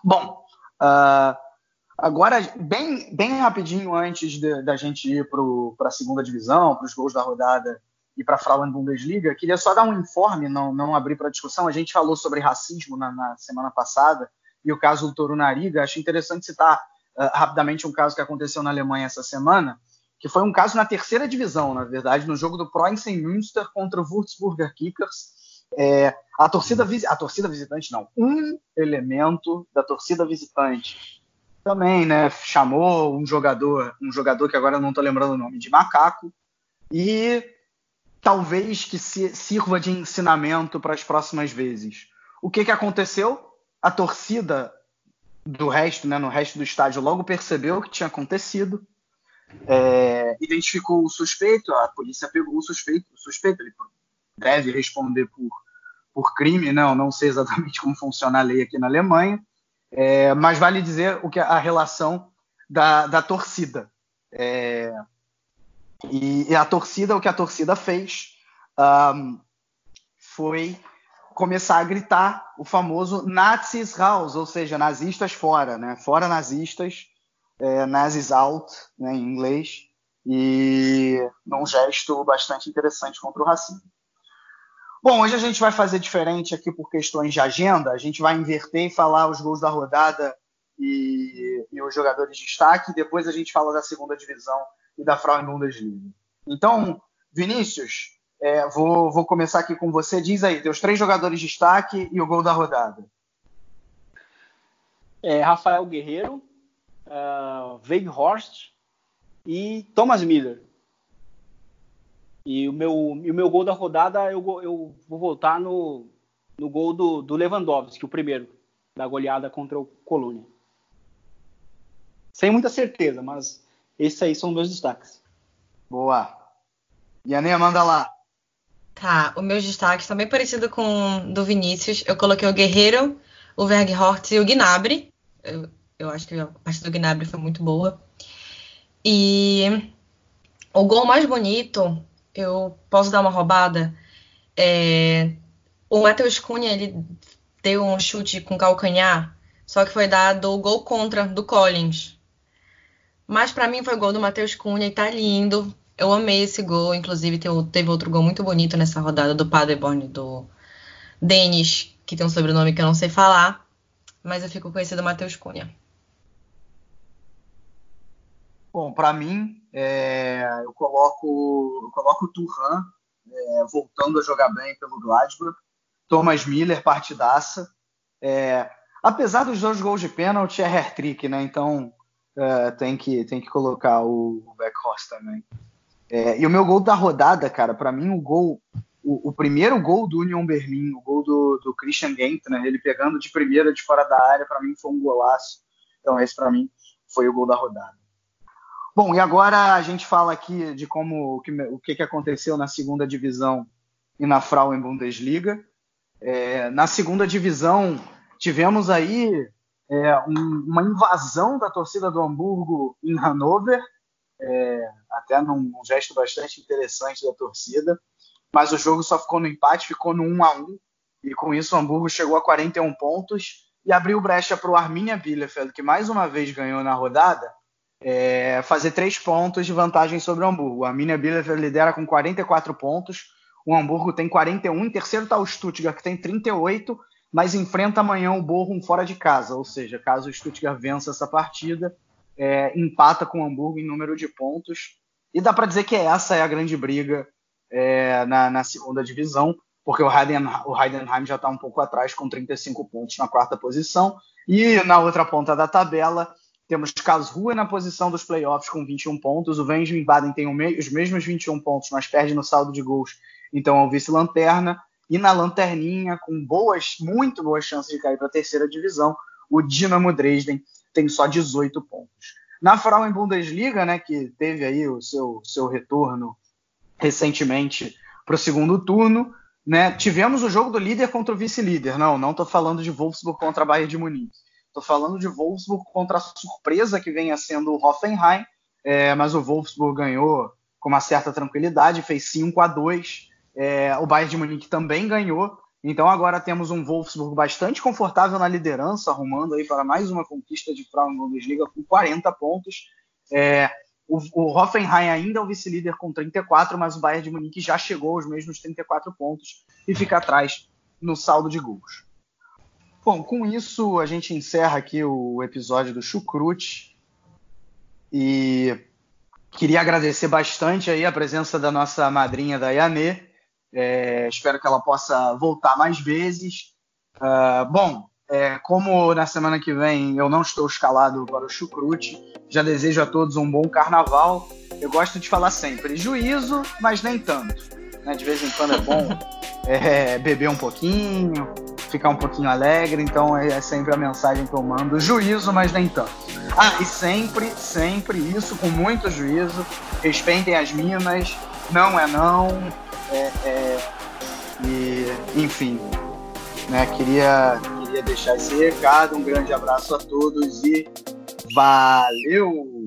Bom, uh, Agora, bem, bem rapidinho antes da gente ir para a segunda divisão, para os gols da rodada e para a Frauen Bundesliga, queria só dar um informe, não, não abrir para discussão. A gente falou sobre racismo na, na, semana passada e o caso do Toro Nariga. Acho interessante citar uh, rapidamente um caso que aconteceu na Alemanha essa semana, que foi um caso na terceira divisão, na verdade, no jogo do Preußen Münster contra o Würzburger Kickers. É, a, torcida, a torcida visitante, não, um elemento da torcida visitante também, né, chamou um jogador, um jogador que agora não estou lembrando o nome, de macaco, e talvez que sirva de ensinamento para as próximas vezes. O que, que aconteceu? A torcida do resto, né, no resto do estádio, logo percebeu o que tinha acontecido, é, identificou o suspeito, a polícia pegou o suspeito, o suspeito ele deve responder por, por crime, não, não sei exatamente como funciona a lei aqui na Alemanha, é, mas vale dizer o que a relação da, da torcida. É, e, e, a torcida, o que a torcida fez um, foi começar a gritar o famoso Nazis raus, ou seja, nazistas fora, né? Fora nazistas, é, nazis out, né, em inglês, e num gesto bastante interessante contra o racismo. Bom, hoje a gente vai fazer diferente aqui por questões de agenda. A gente vai inverter e falar os gols da rodada e, e os jogadores de destaque. Depois a gente fala da segunda divisão e da Frauen Bundesliga. Então, Vinícius, é, vou, vou, começar aqui com você. Diz aí, teus três jogadores de destaque e o gol da rodada. É, Rafael Guerreiro, uh, Weghorst e Thomas Miller. E o meu, e o meu gol da rodada, eu, eu vou voltar no, no gol do, do Lewandowski, o primeiro, da goleada contra o Colônia. Sem muita certeza, mas esses aí são meus destaques. Boa. E a Neia, manda lá. Tá, o meu destaque também parecido com do Vinícius. Eu coloquei o Guerreiro, o Verghort e o Gnabry. Eu, eu acho que a parte do Gnabry foi muito boa. E o gol mais bonito eu posso dar uma roubada? É, o Matheus Cunha, ele deu um chute com calcanhar, só que foi dado o gol contra do Collins. Mas para mim foi gol do Matheus Cunha e tá lindo. Eu amei esse gol, inclusive teve outro gol muito bonito nessa rodada do Paderborn, do Denis, que tem um sobrenome que eu não sei falar, mas eu fico com esse do Matheus Cunha. Bom, para mim, é, eu coloco eu coloco o Turhan é, voltando a jogar bem pelo Gladbach, Thomas Miller partidaça. É, apesar dos dois gols de pênalti, é hair-trick, né? Então é, tem que tem que colocar o, o Beckhorst também. É, e o meu gol da rodada, cara, para mim o gol o, o, primeiro gol do Union Berlim, o gol do, do Christian Gentner, ele pegando de primeira de fora da área, para mim foi um golaço. Então esse para mim foi o gol da rodada. Bom, e agora a gente fala aqui de como o que, o que aconteceu na segunda divisão e na Frauen Bundesliga. É, na segunda divisão tivemos aí é, um, uma invasão da torcida do Hamburgo em Hannover. É, até num, num, gesto bastante interessante da torcida. Mas o jogo só ficou no empate, ficou no 1 a 1 e com isso o Hamburgo chegou a 41 pontos e abriu brecha para o Arminia Bielefeld, que mais uma vez ganhou na rodada, é, fazer três pontos de vantagem sobre o Hamburgo. A Arminia Bielefeld lidera com 44 pontos, o Hamburgo tem 41, em terceiro está o Stuttgart, que tem 38, mas enfrenta amanhã o Bochum fora de casa, ou seja, caso o Stuttgart vença essa partida, é, empata com o Hamburgo em número de pontos. E dá para dizer que essa é a grande briga é, na, na, segunda divisão, porque o, Heiden, o Heidenheim já está um pouco atrás, com 35 pontos na quarta posição. E na outra ponta da tabela, temos Karlsruhe na posição dos playoffs com 21 pontos. O Vensmin Baden tem os mesmos 21 pontos, mas perde no saldo de gols, então é o vice-lanterna. E na lanterninha, com boas, muito boas chances de cair para a terceira divisão, o Dinamo Dresden tem só 18 pontos. Na Frauen Bundesliga, né, que teve aí o seu, seu retorno recentemente para o segundo turno, né, tivemos o jogo do líder contra o vice-líder. Não, não estou falando de Wolfsburg contra a Bayern de Munique. Estou falando de Wolfsburg contra a surpresa que venha sendo o Hoffenheim, é, mas o Wolfsburg ganhou com uma certa tranquilidade, fez 5 a 2 é, o Bayern de Munique também ganhou. Então agora temos um Wolfsburg bastante confortável na liderança, arrumando aí para mais uma conquista de Frauen Bundesliga com 40 pontos. É, o, o, Hoffenheim ainda é o vice-líder com 34, mas o Bayern de Munique já chegou aos mesmos 34 pontos e fica atrás no saldo de gols. Bom, com isso a gente encerra aqui o episódio do Chucrute e queria agradecer bastante aí a presença da nossa madrinha da Yanê, é, espero que ela possa voltar mais vezes. Uh, bom, é, como na semana que vem eu não estou escalado para o chucrute, já desejo a todos um bom carnaval. Eu gosto de falar sempre juízo, mas nem tanto. Né? De vez em quando é bom é, beber um pouquinho, ficar um pouquinho alegre. Então é, é sempre a mensagem que eu mando: juízo, mas nem tanto. Ah, e sempre, sempre isso com muito juízo. Respeitem as minas, não é não é, é, e, enfim, né, queria, queria deixar esse recado. Um grande abraço a todos e valeu!